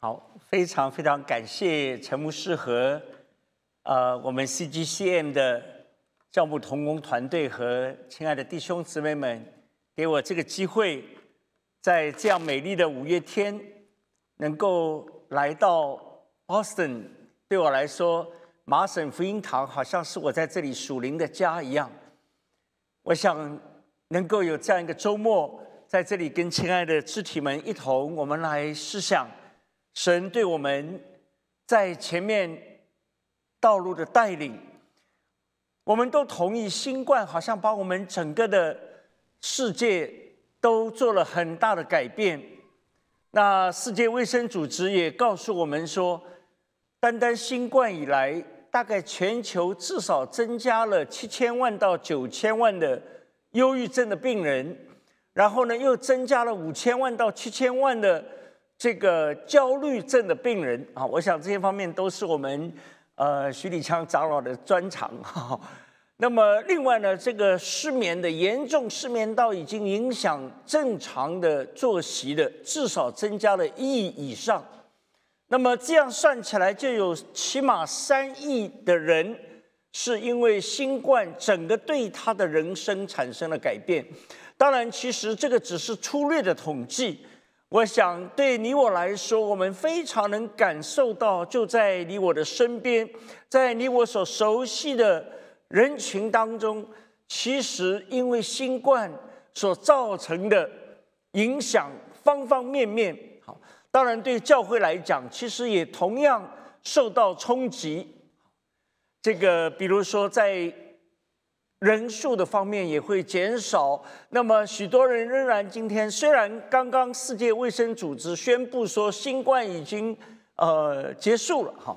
好，非常非常感谢陈牧师和呃我们 CGCM 的教牧同工团队和亲爱的弟兄姊妹们，给我这个机会，在这样美丽的五月天，能够来到 Boston，对我来说，麻省福音堂好像是我在这里属灵的家一样。我想能够有这样一个周末，在这里跟亲爱的肢体们一同，我们来思想。神对我们在前面道路的带领，我们都同意，新冠好像把我们整个的世界都做了很大的改变。那世界卫生组织也告诉我们说，单单新冠以来，大概全球至少增加了七千万到九千万的忧郁症的病人，然后呢，又增加了五千万到七千万的。这个焦虑症的病人啊，我想这些方面都是我们呃徐立强长老的专长哈。那么另外呢，这个失眠的严重失眠到已经影响正常的作息的，至少增加了一亿以上。那么这样算起来，就有起码三亿的人是因为新冠整个对他的人生产生了改变。当然，其实这个只是粗略的统计。我想，对你我来说，我们非常能感受到，就在你我的身边，在你我所熟悉的人群当中，其实因为新冠所造成的影响，方方面面。好，当然对教会来讲，其实也同样受到冲击。这个，比如说在。人数的方面也会减少，那么许多人仍然今天虽然刚刚世界卫生组织宣布说新冠已经呃结束了哈，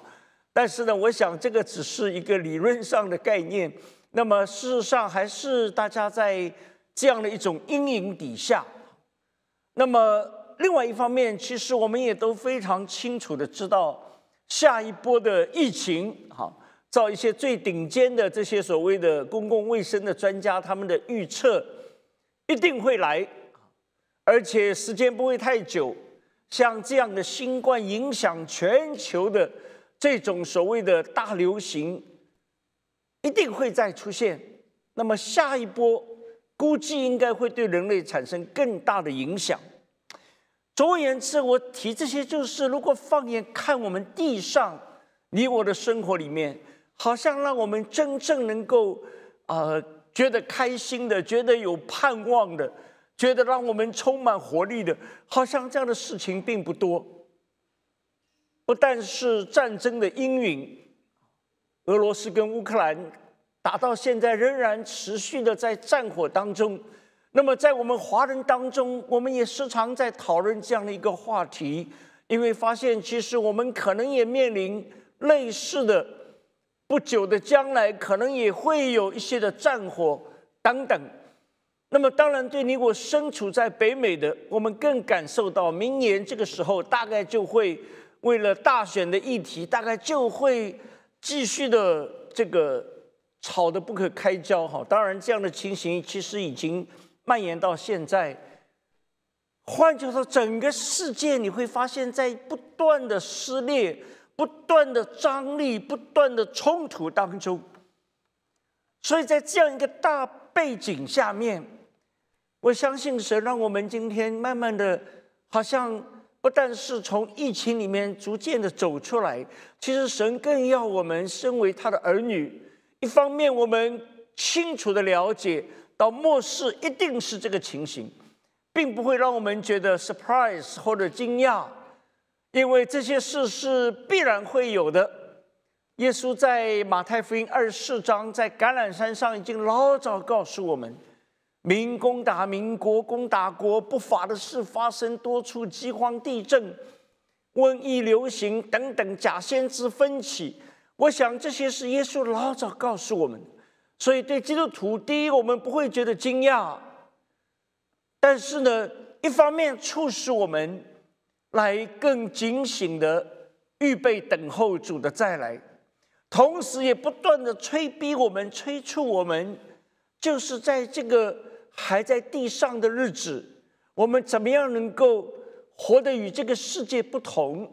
但是呢，我想这个只是一个理论上的概念。那么事实上还是大家在这样的一种阴影底下。那么另外一方面，其实我们也都非常清楚的知道下一波的疫情哈。照一些最顶尖的这些所谓的公共卫生的专家，他们的预测一定会来，而且时间不会太久。像这样的新冠影响全球的这种所谓的大流行，一定会再出现。那么下一波估计应该会对人类产生更大的影响。总而言之，我提这些就是，如果放眼看我们地上你我的生活里面。好像让我们真正能够，呃，觉得开心的，觉得有盼望的，觉得让我们充满活力的，好像这样的事情并不多。不但是战争的阴云，俄罗斯跟乌克兰打到现在仍然持续的在战火当中。那么在我们华人当中，我们也时常在讨论这样的一个话题，因为发现其实我们可能也面临类似的。不久的将来，可能也会有一些的战火等等。那么，当然对你我身处在北美的，我们更感受到，明年这个时候，大概就会为了大选的议题，大概就会继续的这个吵得不可开交。哈，当然这样的情形其实已经蔓延到现在。换句话说，整个世界你会发现在不断的撕裂。不断的张力，不断的冲突当中，所以在这样一个大背景下面，我相信神让我们今天慢慢的，好像不但是从疫情里面逐渐的走出来，其实神更要我们身为他的儿女，一方面我们清楚的了解到末世一定是这个情形，并不会让我们觉得 surprise 或者惊讶。因为这些事是必然会有的。耶稣在马太福音二十四章，在橄榄山上已经老早告诉我们：民攻打民，国攻打国，不法的事发生，多处饥荒、地震、瘟疫流行等等，假先知分起。我想这些是耶稣老早告诉我们，所以对基督徒，第一，我们不会觉得惊讶；但是呢，一方面促使我们。来更警醒的预备等候主的再来，同时也不断的催逼我们、催促我们，就是在这个还在地上的日子，我们怎么样能够活得与这个世界不同？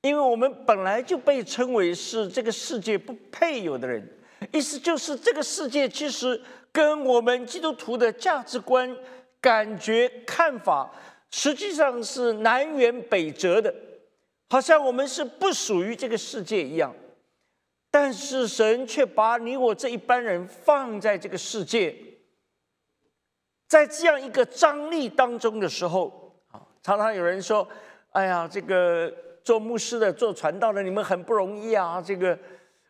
因为我们本来就被称为是这个世界不配有的人，意思就是这个世界其实跟我们基督徒的价值观、感觉、看法，实际上是南辕北辙的，好像我们是不属于这个世界一样。但是神却把你我这一般人放在这个世界，在这样一个张力当中的时候，啊，常常有人说：“哎呀，这个。”做牧师的、做传道的，你们很不容易啊！这个，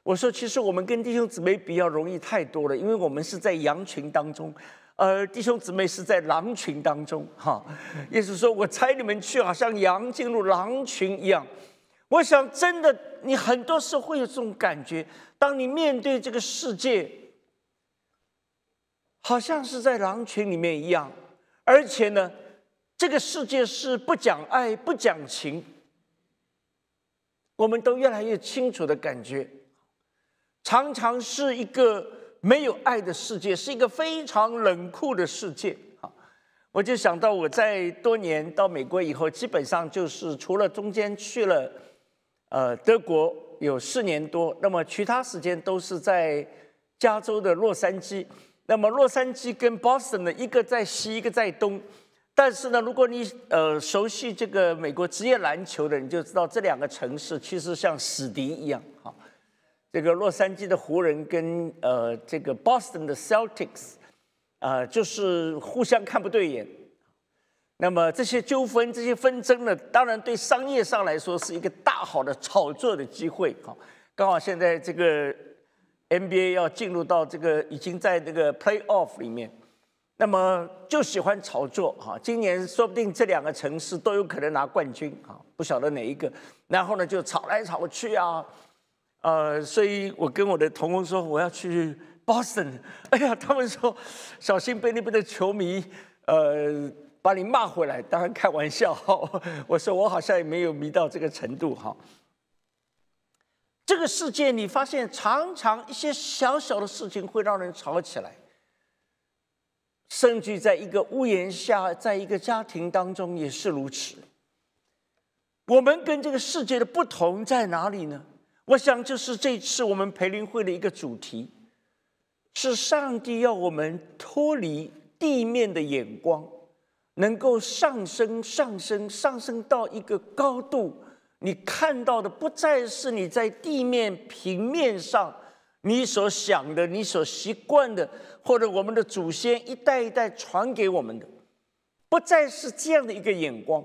我说，其实我们跟弟兄姊妹比较容易太多了，因为我们是在羊群当中，而弟兄姊妹是在狼群当中。哈，意思说我猜你们去，好像羊进入狼群一样。我想，真的，你很多时候会有这种感觉，当你面对这个世界，好像是在狼群里面一样，而且呢，这个世界是不讲爱、不讲情。我们都越来越清楚的感觉，常常是一个没有爱的世界，是一个非常冷酷的世界。啊，我就想到我在多年到美国以后，基本上就是除了中间去了，呃，德国有四年多，那么其他时间都是在加州的洛杉矶。那么洛杉矶跟 Boston 呢，一个在西，一个在东。但是呢，如果你呃熟悉这个美国职业篮球的，你就知道这两个城市其实像死敌一样哈。这个洛杉矶的湖人跟呃这个 Boston 的 Celtics 啊，就是互相看不对眼。那么这些纠纷、这些纷争呢，当然对商业上来说是一个大好的炒作的机会哈。刚好现在这个 NBA 要进入到这个已经在这个 Playoff 里面。那么就喜欢炒作哈，今年说不定这两个城市都有可能拿冠军啊，不晓得哪一个。然后呢，就炒来炒去啊，呃，所以我跟我的同工说我要去 Boston，哎呀，他们说小心被那边的球迷呃把你骂回来。当然开玩笑，我说我好像也没有迷到这个程度哈。这个世界你发现常常一些小小的事情会让人吵起来。甚至在一个屋檐下，在一个家庭当中也是如此。我们跟这个世界的不同在哪里呢？我想，就是这次我们培灵会的一个主题，是上帝要我们脱离地面的眼光，能够上升、上升、上升到一个高度。你看到的不再是你在地面平面上。你所想的，你所习惯的，或者我们的祖先一代一代传给我们的，不再是这样的一个眼光。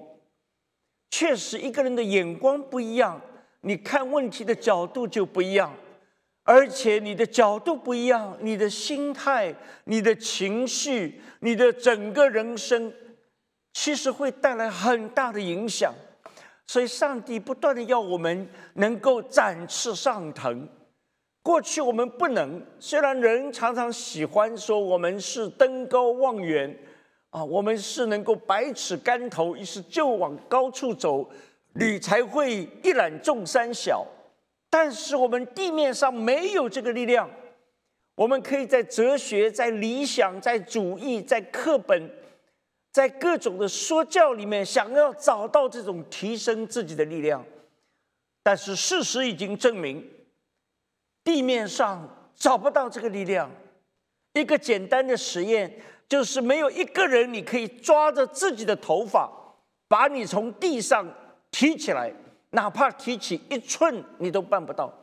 确实，一个人的眼光不一样，你看问题的角度就不一样，而且你的角度不一样，你的心态、你的情绪、你的整个人生，其实会带来很大的影响。所以，上帝不断的要我们能够展翅上腾。过去我们不能，虽然人常常喜欢说我们是登高望远，啊，我们是能够百尺竿头，于是就往高处走，你才会一览众山小。但是我们地面上没有这个力量，我们可以在哲学、在理想、在主义、在课本、在各种的说教里面，想要找到这种提升自己的力量，但是事实已经证明。地面上找不到这个力量。一个简单的实验就是，没有一个人你可以抓着自己的头发，把你从地上提起来，哪怕提起一寸，你都办不到。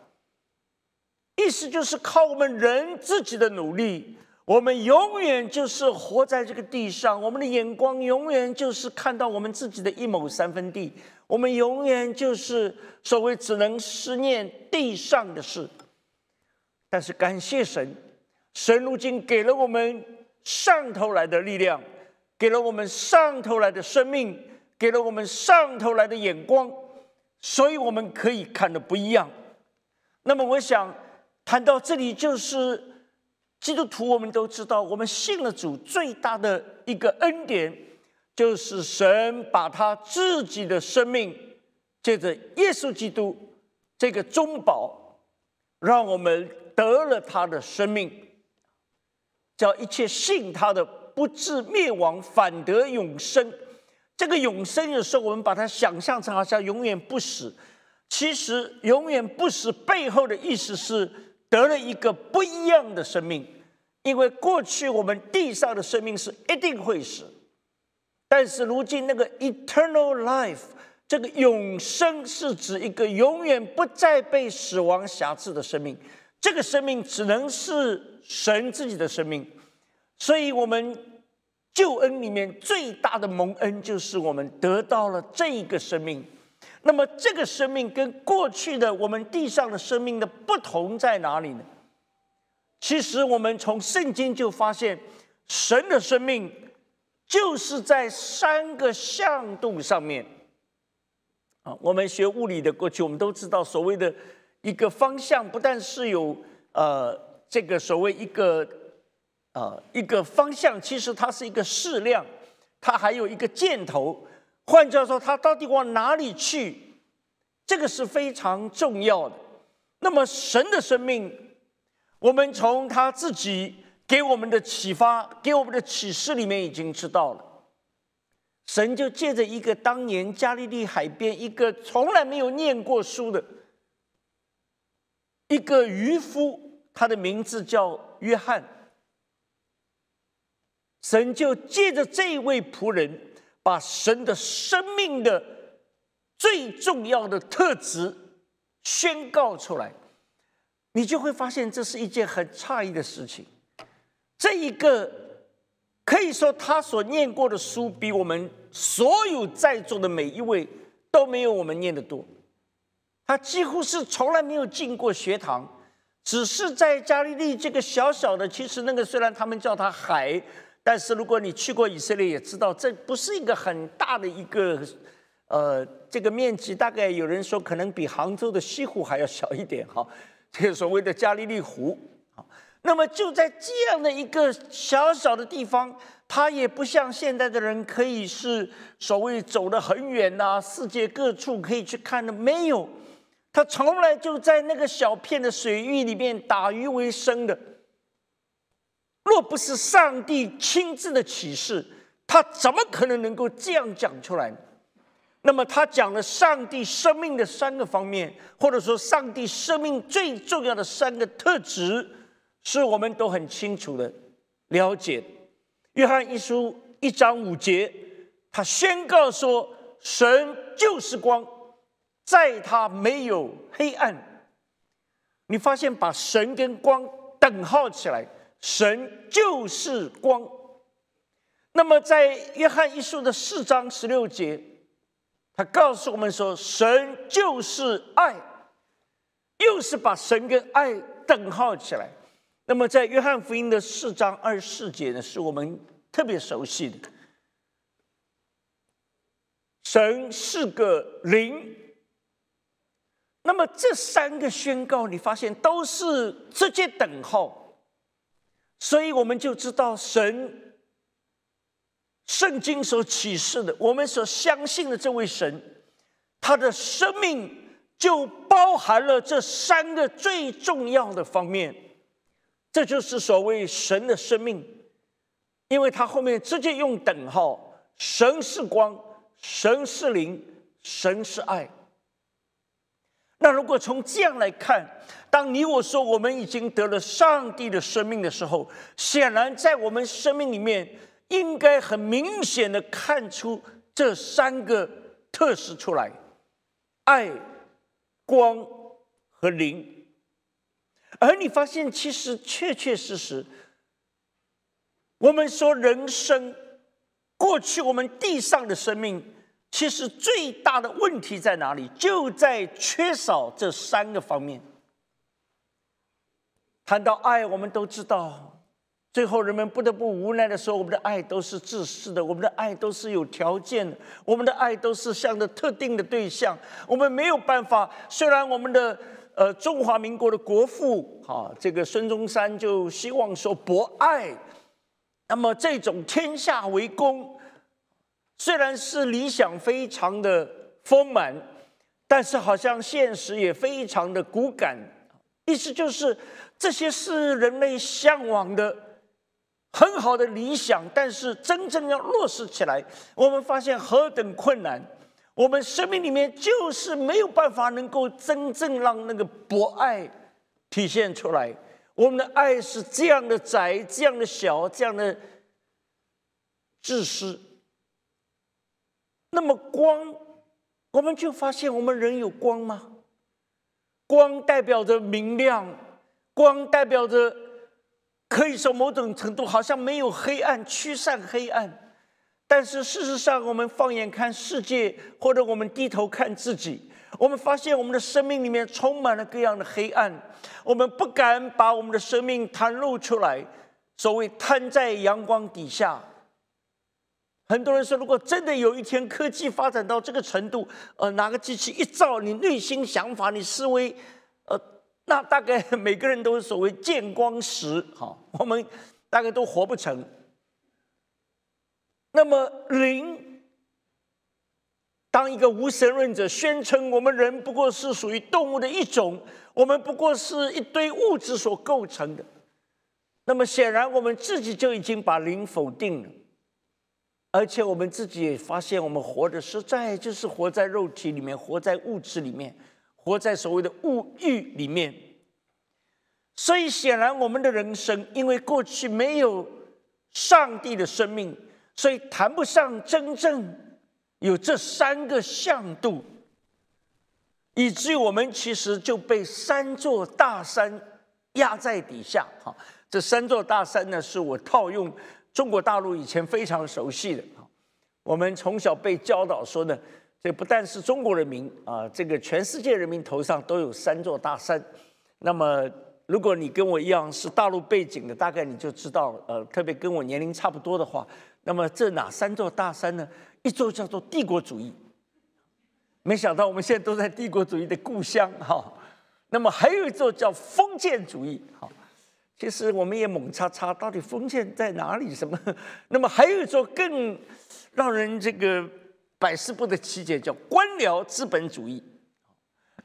意思就是靠我们人自己的努力，我们永远就是活在这个地上，我们的眼光永远就是看到我们自己的一亩三分地，我们永远就是所谓只能思念地上的事。但是感谢神，神如今给了我们上头来的力量，给了我们上头来的生命，给了我们上头来的眼光，所以我们可以看的不一样。那么，我想谈到这里，就是基督徒，我们都知道，我们信了主最大的一个恩典，就是神把他自己的生命，借着耶稣基督这个中保，让我们。得了他的生命，叫一切信他的不至灭亡，反得永生。这个永生有时候我们把它想象成好像永远不死，其实永远不死背后的意思是得了一个不一样的生命，因为过去我们地上的生命是一定会死，但是如今那个 eternal life，这个永生是指一个永远不再被死亡辖制的生命，这个生命只能是神自己的生命，所以我们救恩里面最大的蒙恩就是我们得到了这一个生命。那么，这个生命跟过去的我们地上的生命的不同在哪里呢？其实，我们从圣经就发现，神的生命就是在三个向度上面。啊，我们学物理的过去，我们都知道，所谓的一个方向，不但是有呃这个所谓一个呃一个方向，其实它是一个矢量，它还有一个箭头。换句话说，它到底往哪里去？这个是非常重要的。那么，神的生命，我们从他自己给我们的启发、给我们的启示里面已经知道了。神就借着一个当年加利利海边一个从来没有念过书的一个渔夫，他的名字叫约翰。神就借着这位仆人。把神的生命的最重要的特质宣告出来，你就会发现这是一件很诧异的事情。这一个可以说他所念过的书，比我们所有在座的每一位都没有我们念的多。他几乎是从来没有进过学堂，只是在加利利这个小小的，其实那个虽然他们叫它海。但是如果你去过以色列，也知道这不是一个很大的一个，呃，这个面积大概有人说可能比杭州的西湖还要小一点哈，这个所谓的加利利湖啊。那么就在这样的一个小小的地方，它也不像现在的人可以是所谓走得很远呐，世界各处可以去看的，没有，他从来就在那个小片的水域里面打鱼为生的。若不是上帝亲自的启示，他怎么可能能够这样讲出来？那么他讲了上帝生命的三个方面，或者说上帝生命最重要的三个特质，是我们都很清楚的了解。约翰一书一章五节，他宣告说：“神就是光，在他没有黑暗。”你发现把神跟光等号起来。神就是光。那么，在约翰一书的四章十六节，他告诉我们说，神就是爱，又是把神跟爱等号起来。那么，在约翰福音的四章二十四节呢，是我们特别熟悉的，神是个灵。那么，这三个宣告，你发现都是直接等号。所以我们就知道，神圣经所启示的，我们所相信的这位神，他的生命就包含了这三个最重要的方面。这就是所谓神的生命，因为他后面直接用等号：神是光，神是灵，神是爱。那如果从这样来看，当你我说我们已经得了上帝的生命的时候，显然在我们生命里面应该很明显的看出这三个特质出来：爱、光和灵。而你发现，其实确确实实，我们说人生过去我们地上的生命。其实最大的问题在哪里？就在缺少这三个方面。谈到爱，我们都知道，最后人们不得不无奈的说：我们的爱都是自私的，我们的爱都是有条件的，我们的爱都是向着特定的对象。我们没有办法。虽然我们的呃中华民国的国父啊，这个孙中山就希望说博爱，那么这种天下为公。虽然是理想非常的丰满，但是好像现实也非常的骨感。意思就是，这些是人类向往的很好的理想，但是真正要落实起来，我们发现何等困难。我们生命里面就是没有办法能够真正让那个博爱体现出来。我们的爱是这样的窄，这样的小，这样的自私。那么光，我们就发现我们人有光吗？光代表着明亮，光代表着可以说某种程度好像没有黑暗，驱散黑暗。但是事实上，我们放眼看世界，或者我们低头看自己，我们发现我们的生命里面充满了各样的黑暗。我们不敢把我们的生命袒露出来，所谓摊在阳光底下。很多人说，如果真的有一天科技发展到这个程度，呃，拿个机器一照你内心想法、你思维，呃，那大概每个人都是所谓见光死，好，我们大概都活不成。那么，灵当一个无神论者宣称我们人不过是属于动物的一种，我们不过是一堆物质所构成的，那么显然我们自己就已经把灵否定了，而且我们自己也发现，我们活的实在就是活在肉体里面，活在物质里面，活在所谓的物欲里面。所以，显然我们的人生，因为过去没有上帝的生命。所以谈不上真正有这三个向度，以至于我们其实就被三座大山压在底下。哈，这三座大山呢，是我套用中国大陆以前非常熟悉的。我们从小被教导说呢，这不但是中国人民啊，这个全世界人民头上都有三座大山。那么，如果你跟我一样是大陆背景的，大概你就知道，呃，特别跟我年龄差不多的话。那么这哪三座大山呢？一座叫做帝国主义，没想到我们现在都在帝国主义的故乡哈。那么还有一座叫封建主义，哈，其实我们也猛查查，到底封建在哪里？什么？那么还有一座更让人这个百思不得其解，叫官僚资本主义。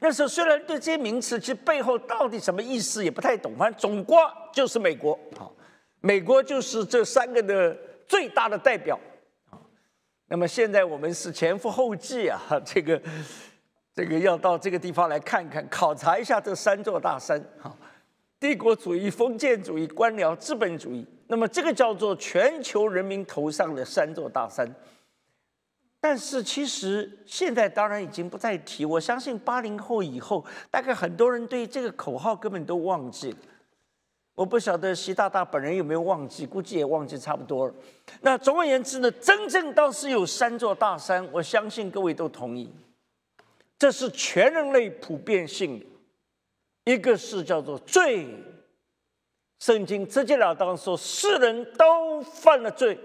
那时候虽然对这些名词其实背后到底什么意思也不太懂，反正总归就是美国，好，美国就是这三个的。最大的代表，那么现在我们是前赴后继啊，这个这个要到这个地方来看看，考察一下这三座大山哈，帝国主义、封建主义、官僚资本主义。那么这个叫做全球人民头上的三座大山。但是其实现在当然已经不再提，我相信八零后以后，大概很多人对这个口号根本都忘记了。我不晓得习大大本人有没有忘记，估计也忘记差不多了。那总而言之呢，真正倒是有三座大山，我相信各位都同意，这是全人类普遍性的。一个是叫做罪，圣经直截了当说，世人都犯了罪，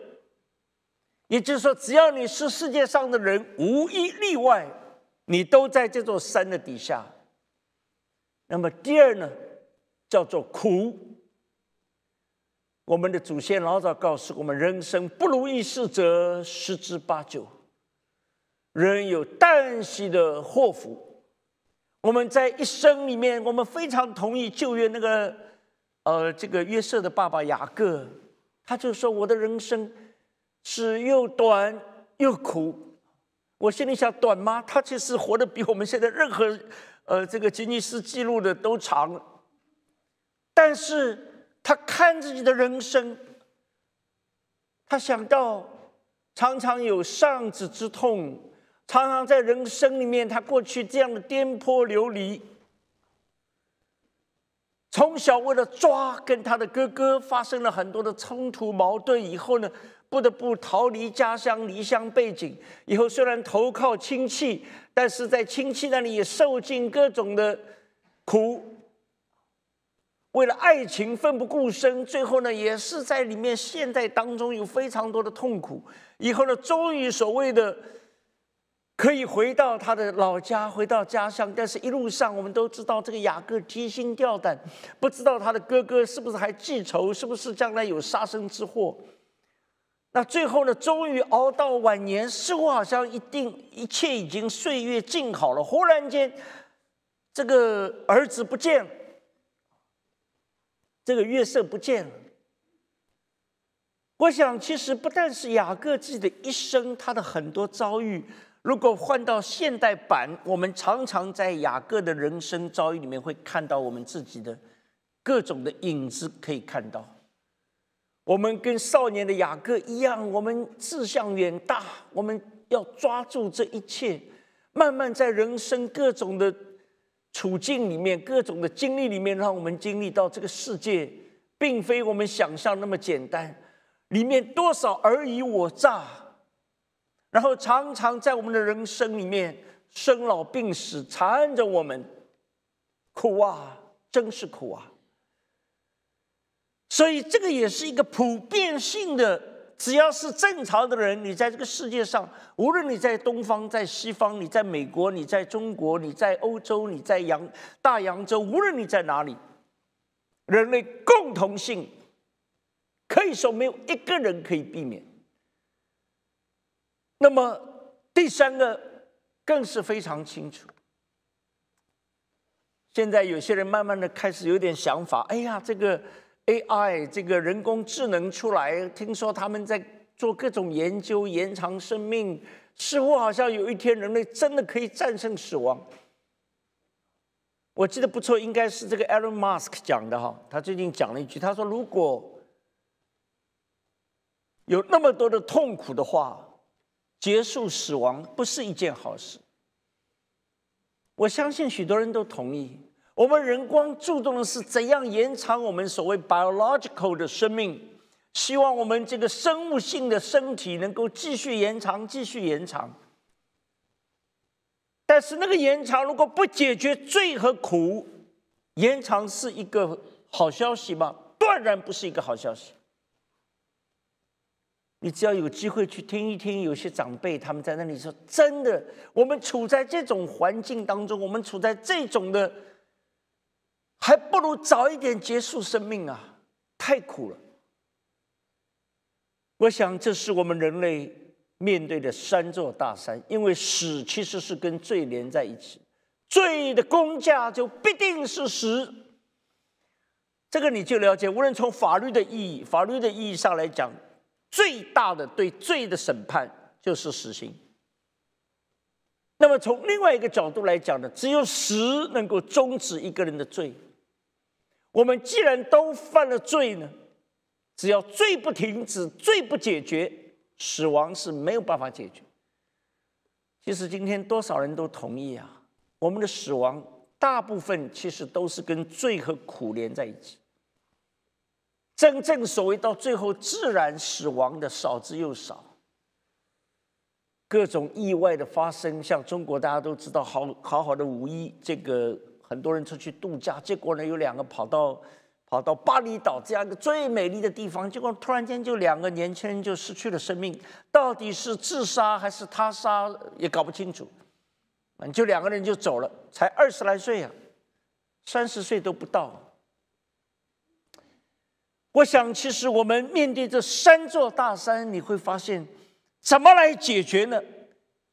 也就是说，只要你是世界上的人，无一例外，你都在这座山的底下。那么第二呢，叫做苦。我们的祖先老早告诉我们：人生不如意事则十之八九，人有旦夕的祸福。我们在一生里面，我们非常同意旧约那个，呃，这个约瑟的爸爸雅各，他就说：“我的人生是又短又苦。”我心里想：短吗？他其实活得比我们现在任何，呃，这个吉尼斯纪录的都长。但是。他看自己的人生，他想到常常有丧子之痛，常常在人生里面，他过去这样的颠簸流离。从小为了抓跟他的哥哥发生了很多的冲突矛盾，以后呢，不得不逃离家乡，离乡背井。以后虽然投靠亲戚，但是在亲戚那里也受尽各种的苦。为了爱情奋不顾身，最后呢，也是在里面现在当中有非常多的痛苦。以后呢，终于所谓的可以回到他的老家，回到家乡。但是一路上，我们都知道这个雅各提心吊胆，不知道他的哥哥是不是还记仇，是不是将来有杀身之祸。那最后呢，终于熬到晚年，似乎好像一定一切已经岁月静好了。忽然间，这个儿子不见了。这个月色不见了。我想，其实不但是雅各自己的一生，他的很多遭遇，如果换到现代版，我们常常在雅各的人生遭遇里面会看到我们自己的各种的影子，可以看到。我们跟少年的雅各一样，我们志向远大，我们要抓住这一切，慢慢在人生各种的处境里面、各种的经历里面，让我们经历到这个世界并非我们想象那么简单，里面多少尔虞我诈，然后常常在我们的人生里面，生老病死缠着我们，苦啊，真是苦啊！所以，这个也是一个普遍性的。只要是正常的人，你在这个世界上，无论你在东方、在西方，你在美国、你在中国、你在欧洲、你在洋大洋洲，无论你在哪里，人类共同性可以说没有一个人可以避免。那么，第三个更是非常清楚。现在有些人慢慢的开始有点想法，哎呀，这个。AI 这个人工智能出来，听说他们在做各种研究，延长生命，似乎好像有一天人类真的可以战胜死亡。我记得不错，应该是这个 Elon Musk 讲的哈，他最近讲了一句，他说如果有那么多的痛苦的话，结束死亡不是一件好事。我相信许多人都同意。我们人光注重的是怎样延长我们所谓 biological 的生命，希望我们这个生物性的身体能够继续延长，继续延长。但是那个延长如果不解决罪和苦，延长是一个好消息吗？断然不是一个好消息。你只要有机会去听一听，有些长辈他们在那里说：“真的，我们处在这种环境当中，我们处在这种的。”还不如早一点结束生命啊！太苦了。我想，这是我们人类面对的三座大山，因为死其实是跟罪连在一起，罪的公价就必定是死。这个你就了解。无论从法律的意义、法律的意义上来讲，最大的对罪的审判就是死刑。那么从另外一个角度来讲呢，只有死能够终止一个人的罪。我们既然都犯了罪呢，只要罪不停止，罪不解决，死亡是没有办法解决。其实今天多少人都同意啊，我们的死亡大部分其实都是跟罪和苦连在一起。真正所谓到最后自然死亡的少之又少，各种意外的发生，像中国大家都知道，好好好的五一这个。很多人出去度假，结果呢，有两个跑到跑到巴厘岛这样一个最美丽的地方，结果突然间就两个年轻人就失去了生命，到底是自杀还是他杀也搞不清楚，就两个人就走了，才二十来岁啊，三十岁都不到。我想，其实我们面对这三座大山，你会发现，怎么来解决呢？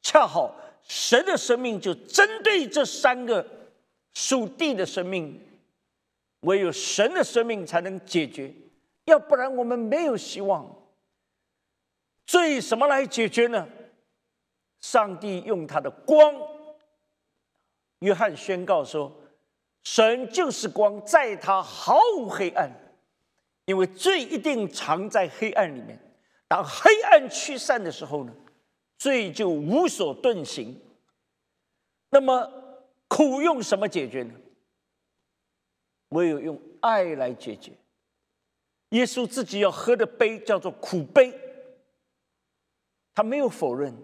恰好神的生命就针对这三个。属地的生命，唯有神的生命才能解决，要不然我们没有希望。罪什么来解决呢？上帝用他的光。约翰宣告说：“神就是光，在他毫无黑暗，因为罪一定藏在黑暗里面。当黑暗驱散的时候呢，罪就无所遁形。那么。”苦用什么解决呢？唯有用爱来解决。耶稣自己要喝的杯叫做苦杯，他没有否认，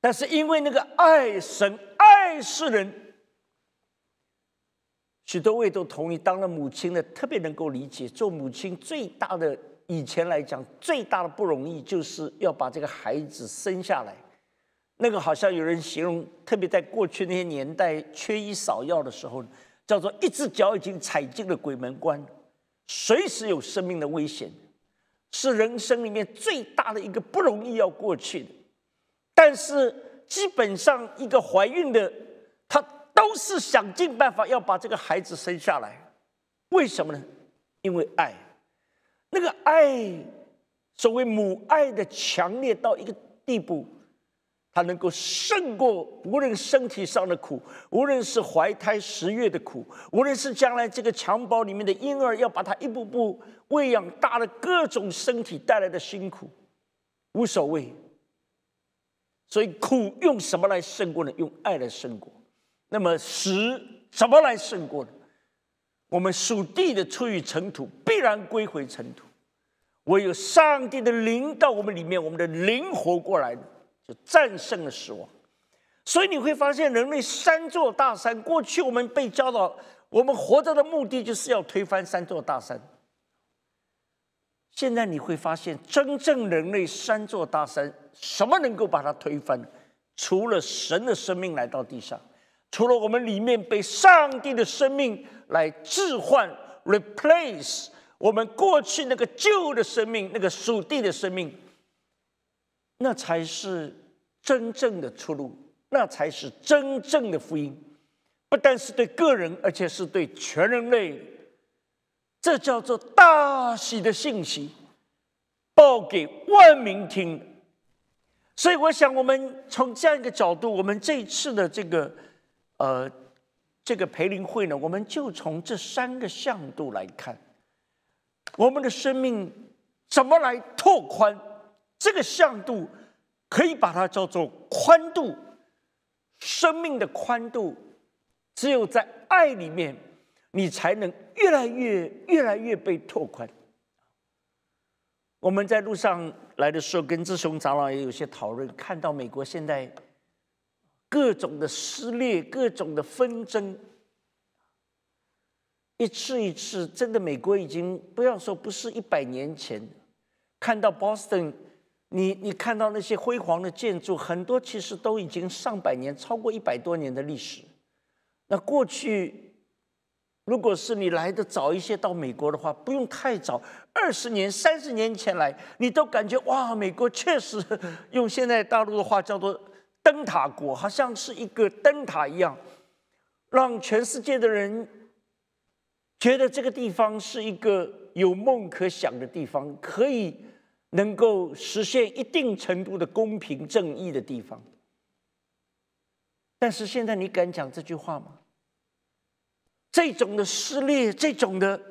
但是因为那个爱神、爱世人，许多位都同意。当了母亲的特别能够理解，做母亲最大的以前来讲最大的不容易，就是要把这个孩子生下来。那个好像有人形容，特别在过去那些年代缺医少药的时候，叫做一只脚已经踩进了鬼门关，随时有生命的危险，是人生里面最大的一个不容易要过去的。但是基本上一个怀孕的，她都是想尽办法要把这个孩子生下来，为什么呢？因为爱，那个爱，所谓母爱的强烈到一个地步。他能够胜过无论身体上的苦，无论是怀胎十月的苦，无论是将来这个襁褓里面的婴儿要把他一步步喂养大的各种身体带来的辛苦，无所谓。所以苦用什么来胜过呢？用爱来胜过。那么死怎么来胜过呢？我们属地的出于尘土，必然归回尘土。唯有上帝的灵到我们里面，我们的灵活过来。就战胜了死亡，所以你会发现，人类三座大山。过去我们被教导，我们活着的目的就是要推翻三座大山。现在你会发现，真正人类三座大山，什么能够把它推翻？除了神的生命来到地上，除了我们里面被上帝的生命来置换 （replace） 我们过去那个旧的生命，那个属地的生命。那才是真正的出路，那才是真正的福音，不但是对个人，而且是对全人类。这叫做大喜的信息，报给万民听。所以，我想我们从这样一个角度，我们这一次的这个呃这个培灵会呢，我们就从这三个向度来看，我们的生命怎么来拓宽。这个向度可以把它叫做宽度，生命的宽度，只有在爱里面，你才能越来越、越来越被拓宽。我们在路上来的时候，跟志雄长老也有些讨论，看到美国现在各种的撕裂、各种的纷争，一次一次，真的，美国已经不要说不是一百年前，看到 Boston。你你看到那些辉煌的建筑，很多其实都已经上百年，超过一百多年的历史。那过去，如果是你来的早一些到美国的话，不用太早，二十年、三十年前来，你都感觉哇，美国确实用现在大陆的话叫做灯塔国，好像是一个灯塔一样，让全世界的人觉得这个地方是一个有梦可想的地方，可以。能够实现一定程度的公平正义的地方，但是现在你敢讲这句话吗？这种的撕裂，这种的，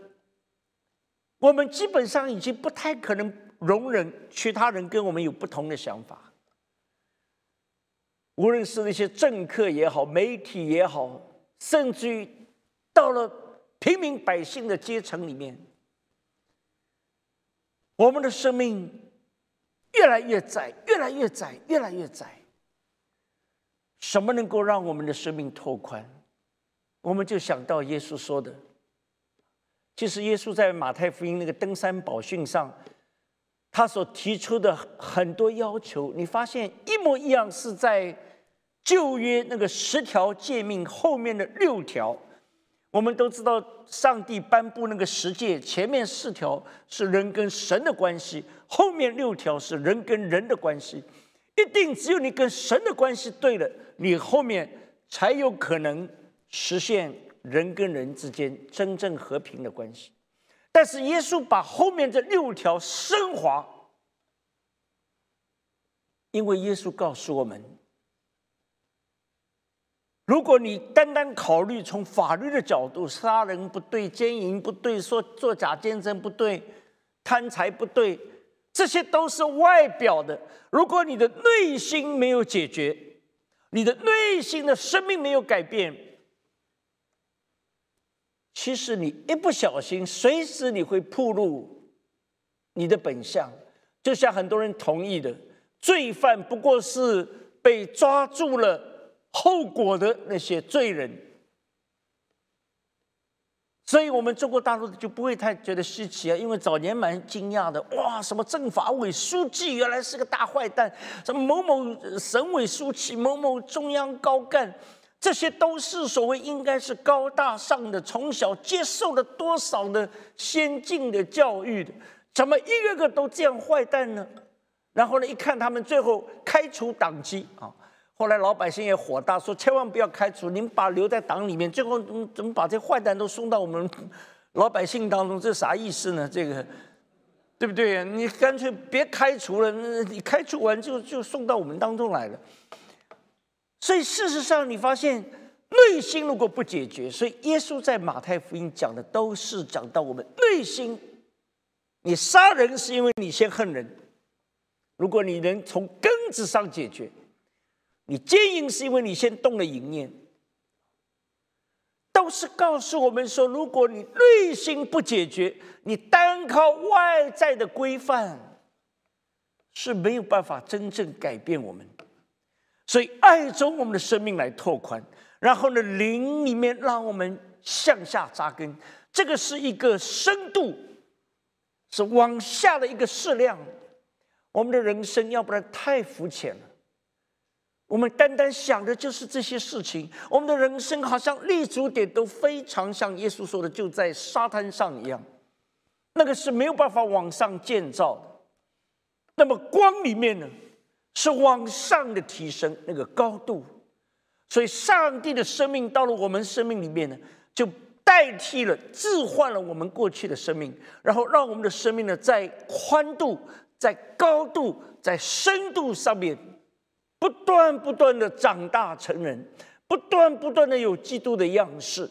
我们基本上已经不太可能容忍其他人跟我们有不同的想法。无论是那些政客也好，媒体也好，甚至于到了平民百姓的阶层里面。我们的生命越来越窄，越来越窄，越来越窄。什么能够让我们的生命拓宽？我们就想到耶稣说的。其实耶稣在马太福音那个登山宝训上，他所提出的很多要求，你发现一模一样，是在旧约那个十条诫命后面的六条。我们都知道，上帝颁布那个十诫，前面四条是人跟神的关系，后面六条是人跟人的关系。一定只有你跟神的关系对了，你后面才有可能实现人跟人之间真正和平的关系。但是耶稣把后面这六条升华，因为耶稣告诉我们。如果你单单考虑从法律的角度，杀人不对，奸淫不对，说作假见证不对，贪财不对，这些都是外表的。如果你的内心没有解决，你的内心的生命没有改变，其实你一不小心，随时你会暴露你的本相。就像很多人同意的，罪犯不过是被抓住了。后果的那些罪人，所以我们中国大陆就不会太觉得稀奇啊，因为早年蛮惊讶的，哇，什么政法委书记原来是个大坏蛋，什么某某省委书记、某某中央高干，这些都是所谓应该是高大上的，从小接受了多少的先进的教育的，怎么一个个都这样坏蛋呢？然后呢，一看他们最后开除党籍啊。后来老百姓也火大，说千万不要开除，你们把留在党里面，最后怎么把这坏蛋都送到我们 老百姓当中？这啥意思呢？这个，对不对？你干脆别开除了，你开除完就就送到我们当中来了。所以事实上，你发现内心如果不解决，所以耶稣在马太福音讲的都是讲到我们内心。你杀人是因为你先恨人，如果你能从根子上解决，你奸淫是因为你先动了淫念。都是告诉我们说，如果你内心不解决，你单靠外在的规范是没有办法真正改变我们。所以，爱中我们的生命来拓宽，然后呢，灵里面让我们向下扎根。这个是一个深度，是往下的一个适量。我们的人生要不然太肤浅了。我们单单想的就是这些事情，我们的人生好像立足点都非常像耶稣说的，就在沙滩上一样，那个是没有办法往上建造的。那么光里面呢，是往上的提升那个高度，所以上帝的生命到了我们生命里面呢，就代替了、置换了我们过去的生命，然后让我们的生命呢，在宽度、在高度、在深度上面。不断不断的长大成人，不断不断的有基督的样式。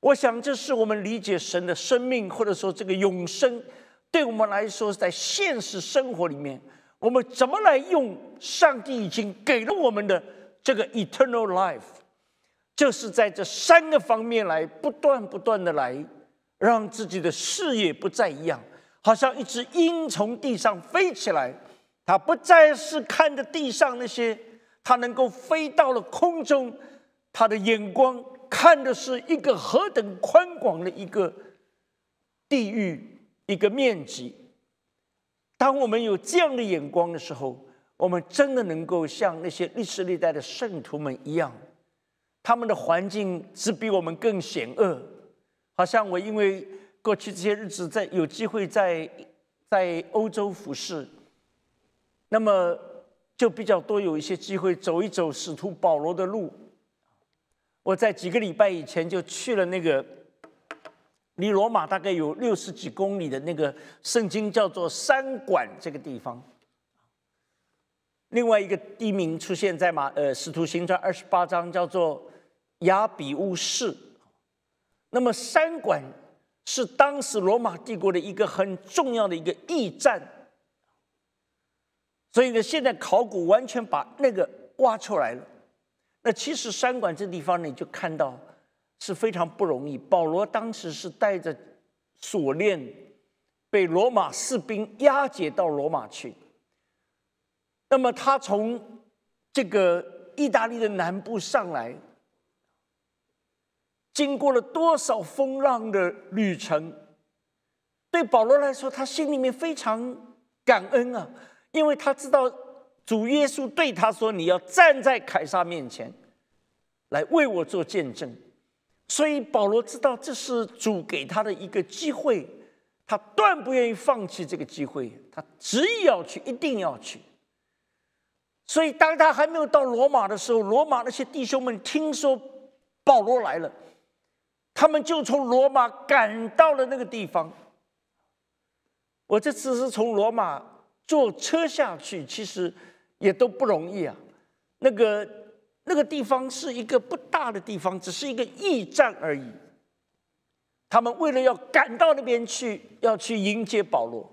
我想，这是我们理解神的生命，或者说这个永生，对我们来说，在现实生活里面，我们怎么来用上帝已经给了我们的这个 eternal life，就是在这三个方面来不断不断的来，让自己的视野不再一样，好像一只鹰从地上飞起来。它不再是看着地上那些，它能够飞到了空中，他的眼光看的是一个何等宽广的一个地域，一个面积。当我们有这样的眼光的时候，我们真的能够像那些历史历代的圣徒们一样，他们的环境是比我们更险恶。好像我因为过去这些日子在有机会在在欧洲服侍。那么就比较多有一些机会走一走使徒保罗的路。我在几个礼拜以前就去了那个离罗马大概有六十几公里的那个圣经叫做三馆这个地方。另外一个地名出现在马呃使徒行传二十八章叫做亚比乌市。那么三馆是当时罗马帝国的一个很重要的一个驿站。所以呢，现在考古完全把那个挖出来了。那其实山馆这地方呢，你就看到是非常不容易。保罗当时是带着锁链，被罗马士兵押解到罗马去。那么他从这个意大利的南部上来，经过了多少风浪的旅程？对保罗来说，他心里面非常感恩啊。因为他知道主耶稣对他说：“你要站在凯撒面前，来为我做见证。”所以保罗知道这是主给他的一个机会，他断不愿意放弃这个机会，他执意要去，一定要去。所以当他还没有到罗马的时候，罗马那些弟兄们听说保罗来了，他们就从罗马赶到了那个地方。我这次是从罗马。坐车下去其实也都不容易啊。那个那个地方是一个不大的地方，只是一个驿站而已。他们为了要赶到那边去，要去迎接保罗，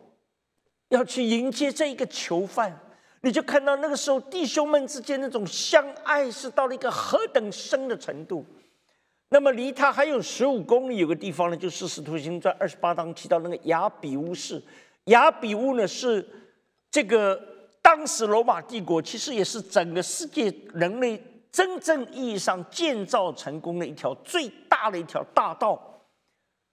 要去迎接这一个囚犯，你就看到那个时候弟兄们之间那种相爱是到了一个何等深的程度。那么离他还有十五公里有个地方呢，就是《使徒行传》二十八章提到那个雅比乌市。雅比乌呢是。这个当时罗马帝国其实也是整个世界人类真正意义上建造成功的一条最大的一条大道。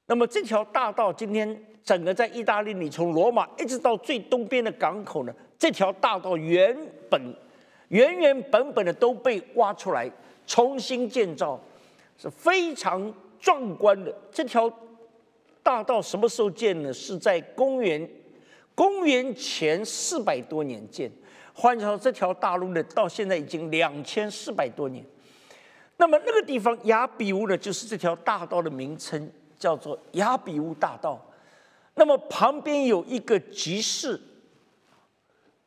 那么这条大道今天整个在意大利，你从罗马一直到最东边的港口呢，这条大道原本原原本本的都被挖出来重新建造，是非常壮观的。这条大道什么时候建呢？是在公元。公元前四百多年建，换句话说，这条大路呢，到现在已经两千四百多年。那么那个地方雅比乌呢，就是这条大道的名称，叫做雅比乌大道。那么旁边有一个集市，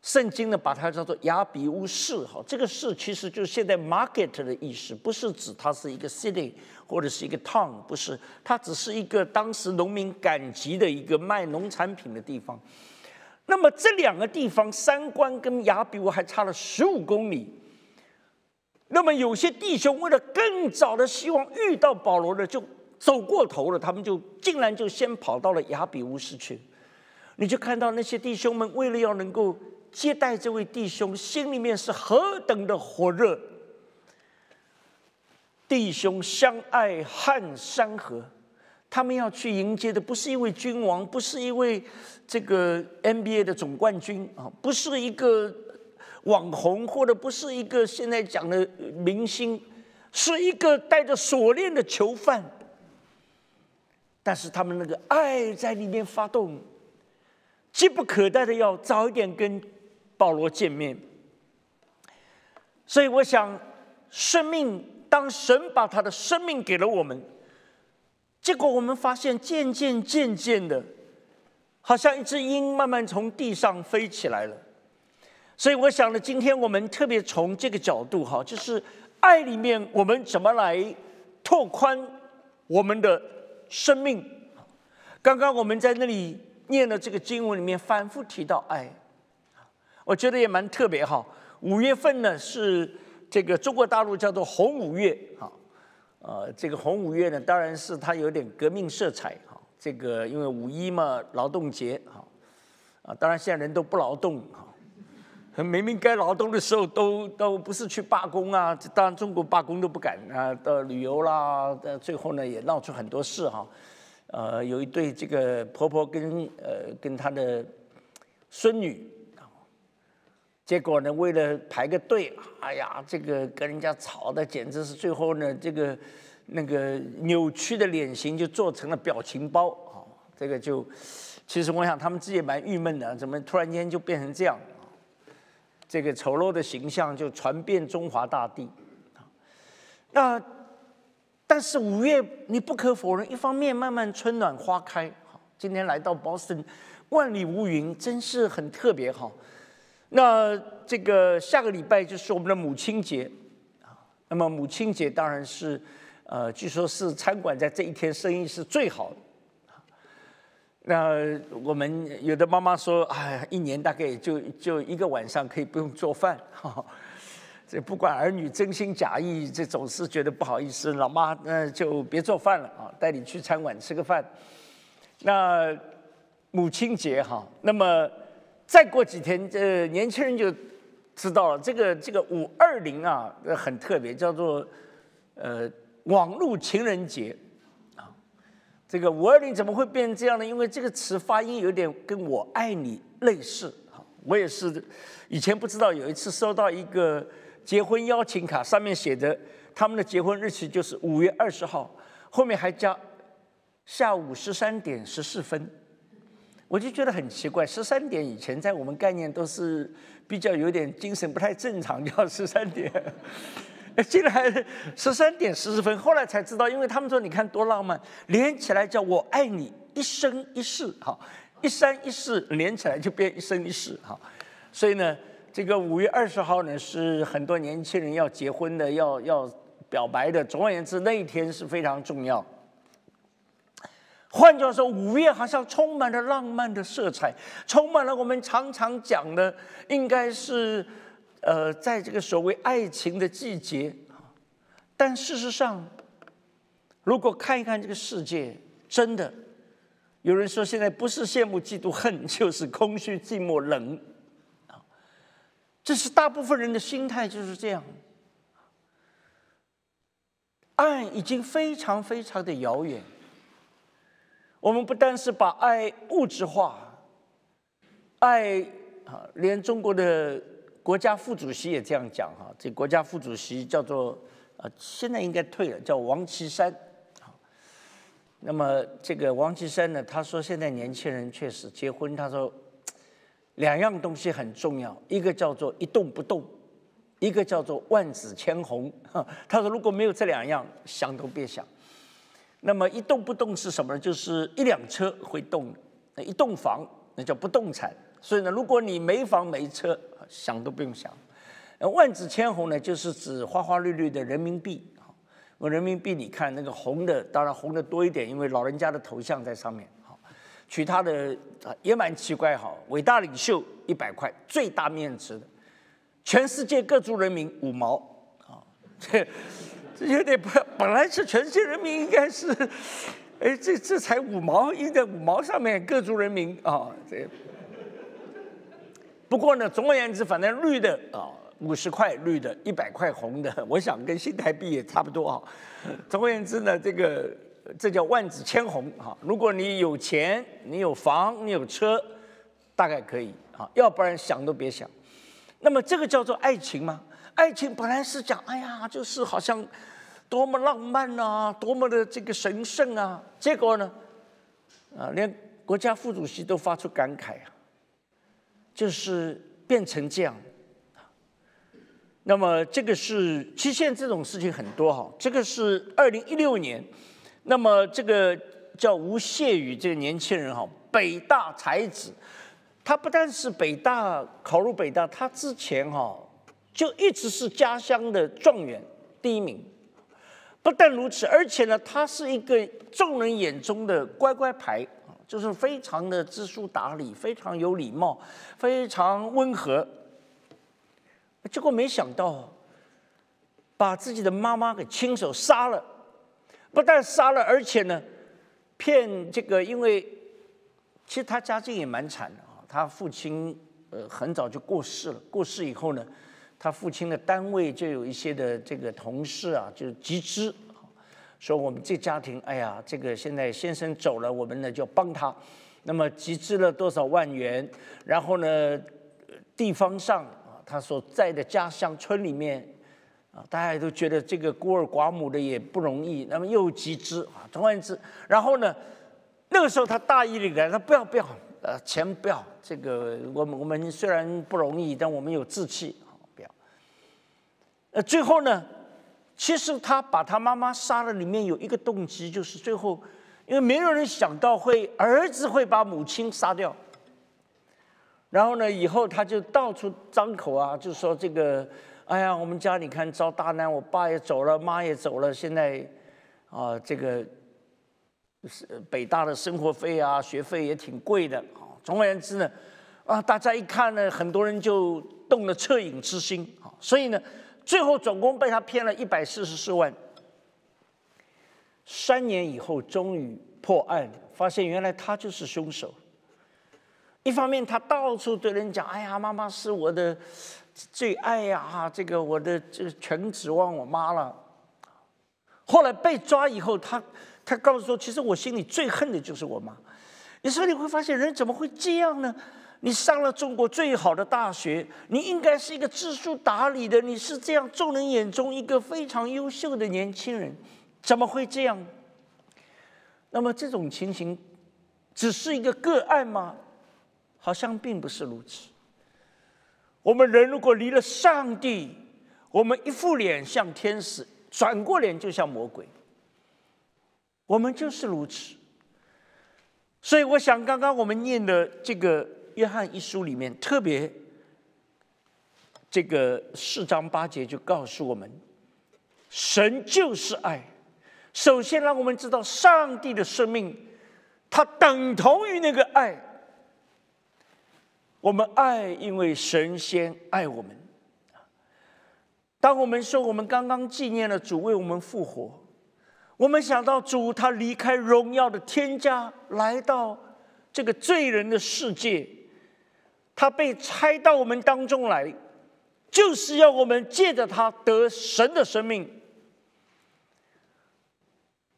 圣经呢把它叫做雅比乌市，哈，这个市其实就是现在 market 的意思，不是指它是一个 city 或者是一个 town，不是，它只是一个当时农民赶集的一个卖农产品的地方。那么这两个地方，三关跟亚比乌还差了十五公里。那么有些弟兄为了更早的希望遇到保罗呢，就。走过头了，他们就竟然就先跑到了亚比乌斯去。你就看到那些弟兄们为了要能够接待这位弟兄，心里面是何等的火热。弟兄相爱汉山河，他们要去迎接的不是一位君王，不是一位这个 NBA 的总冠军啊，不是一个网红，或者不是一个现在讲的明星，是一个带着锁链的囚犯。但是他们那个爱在里面发动，急不可待的要早一点跟保罗见面。所以我想，生命当神把他的生命给了我们，结果我们发现渐渐渐渐的，好像一只鹰慢慢从地上飞起来了。所以我想呢，今天我们特别从这个角度哈，就是爱里面我们怎么来拓宽我们的。生命，刚刚我们在那里念的这个经文里面反复提到爱，我觉得也蛮特别哈。五月份呢是这个中国大陆叫做红五月哈，呃，这个红五月呢当然是它有点革命色彩哈。这个因为五一嘛劳动节哈，啊，当然现在人都不劳动哈。明明该劳动的时候，都都不是去罢工啊！当然，中国罢工都不敢啊，到旅游啦，最后呢也闹出很多事哈。呃，有一对这个婆婆跟呃跟她的孙女，结果呢为了排个队，哎呀，这个跟人家吵的简直是最后呢这个那个扭曲的脸型就做成了表情包啊！这个就其实我想他们自己也蛮郁闷的，怎么突然间就变成这样？这个丑陋的形象就传遍中华大地，啊那但是五月你不可否认，一方面慢慢春暖花开，好，今天来到 Boston，万里无云，真是很特别哈。那这个下个礼拜就是我们的母亲节啊，那么母亲节当然是呃，据说是餐馆在这一天生意是最好的。那我们有的妈妈说：“哎，一年大概就就一个晚上可以不用做饭。”这不管儿女真心假意，这总是觉得不好意思。老妈，那就别做饭了啊，带你去餐馆吃个饭。那母亲节哈，那么再过几天，这年轻人就知道了。这个这个五二零啊，很特别，叫做呃网络情人节啊。这个五二零怎么会变成这样呢？因为这个词发音有点跟我爱你类似啊。我也是以前不知道，有一次收到一个结婚邀请卡，上面写着他们的结婚日期就是五月二十号，后面还加下午十三点十四分，我就觉得很奇怪。十三点以前在我们概念都是比较有点精神不太正常，叫十三点。进来十三点四十分，后来才知道，因为他们说你看多浪漫，连起来叫我爱你一生一世，哈，一生一世连起来就变一生一世，哈，所以呢，这个五月二十号呢是很多年轻人要结婚的，要要表白的，总而言之那一天是非常重要。换句话说，五月好像充满了浪漫的色彩，充满了我们常常讲的，应该是。呃，在这个所谓爱情的季节，但事实上，如果看一看这个世界，真的有人说，现在不是羡慕、嫉妒、恨，就是空虚、寂寞、冷，啊，这是大部分人的心态就是这样。爱已经非常非常的遥远。我们不单是把爱物质化，爱啊，连中国的。国家副主席也这样讲哈，这国家副主席叫做呃，现在应该退了，叫王岐山。那么这个王岐山呢，他说现在年轻人确实结婚，他说两样东西很重要，一个叫做一动不动，一个叫做万紫千红。他说如果没有这两样，想都别想。那么一动不动是什么呢？就是一辆车会动，那一栋房那叫不动产。所以呢，如果你没房没车，想都不用想。万紫千红呢，就是指花花绿绿的人民币。我人民币你看那个红的，当然红的多一点，因为老人家的头像在上面。好，取他的也蛮奇怪。哈，伟大领袖一百块，最大面值的，全世界各族人民五毛。啊，这 有点不，本来是全世界人民应该是，哎，这这才五毛，印在五毛上面，各族人民啊，这。不过呢，总而言之，反正绿的啊，五十块绿的，一百块红的，我想跟新台币也差不多啊。总而言之呢，这个这叫万紫千红哈。如果你有钱，你有房，你有车，大概可以啊。要不然想都别想。那么这个叫做爱情吗？爱情本来是讲，哎呀，就是好像多么浪漫啊，多么的这个神圣啊。结果呢，啊，连国家副主席都发出感慨啊。就是变成这样，那么这个是，其实现在这种事情很多哈。这个是二零一六年，那么这个叫吴谢宇这个年轻人哈，北大才子，他不但是北大考入北大，他之前哈就一直是家乡的状元第一名。不但如此，而且呢，他是一个众人眼中的乖乖牌。就是非常的知书达理，非常有礼貌，非常温和。结果没想到，把自己的妈妈给亲手杀了，不但杀了，而且呢，骗这个，因为其实他家境也蛮惨的啊。他父亲呃很早就过世了，过世以后呢，他父亲的单位就有一些的这个同事啊，就集资。说我们这家庭，哎呀，这个现在先生走了，我们呢就帮他。那么集资了多少万元？然后呢，地方上啊，他所在的家乡村里面啊，大家都觉得这个孤儿寡母的也不容易。那么又集资啊，总而言之，然后呢，那个时候他大义凛然，他不要不要，呃，钱不要。这个我们我们虽然不容易，但我们有志气，呃，最后呢？其实他把他妈妈杀了，里面有一个动机，就是最后，因为没有人想到会儿子会把母亲杀掉。然后呢，以后他就到处张口啊，就说这个，哎呀，我们家你看遭大难，我爸也走了，妈也走了，现在啊，这个是北大的生活费啊，学费也挺贵的啊。总而言之呢，啊，大家一看呢，很多人就动了恻隐之心啊，所以呢。最后总共被他骗了一百四十四万。三年以后，终于破案，发现原来他就是凶手。一方面，他到处对人讲：“哎呀，妈妈是我的最爱呀，这个我的这个全指望我妈了。”后来被抓以后，他他告诉说：“其实我心里最恨的就是我妈。”有时候你会发现，人怎么会这样呢？你上了中国最好的大学，你应该是一个知书达理的，你是这样众人眼中一个非常优秀的年轻人，怎么会这样？那么这种情形只是一个个案吗？好像并不是如此。我们人如果离了上帝，我们一副脸像天使，转过脸就像魔鬼。我们就是如此。所以我想，刚刚我们念的这个。约翰一书里面特别这个四章八节就告诉我们，神就是爱。首先让我们知道，上帝的生命，它等同于那个爱。我们爱，因为神仙爱我们。当我们说我们刚刚纪念了主为我们复活，我们想到主他离开荣耀的天家，来到这个罪人的世界。他被拆到我们当中来，就是要我们借着他得神的生命。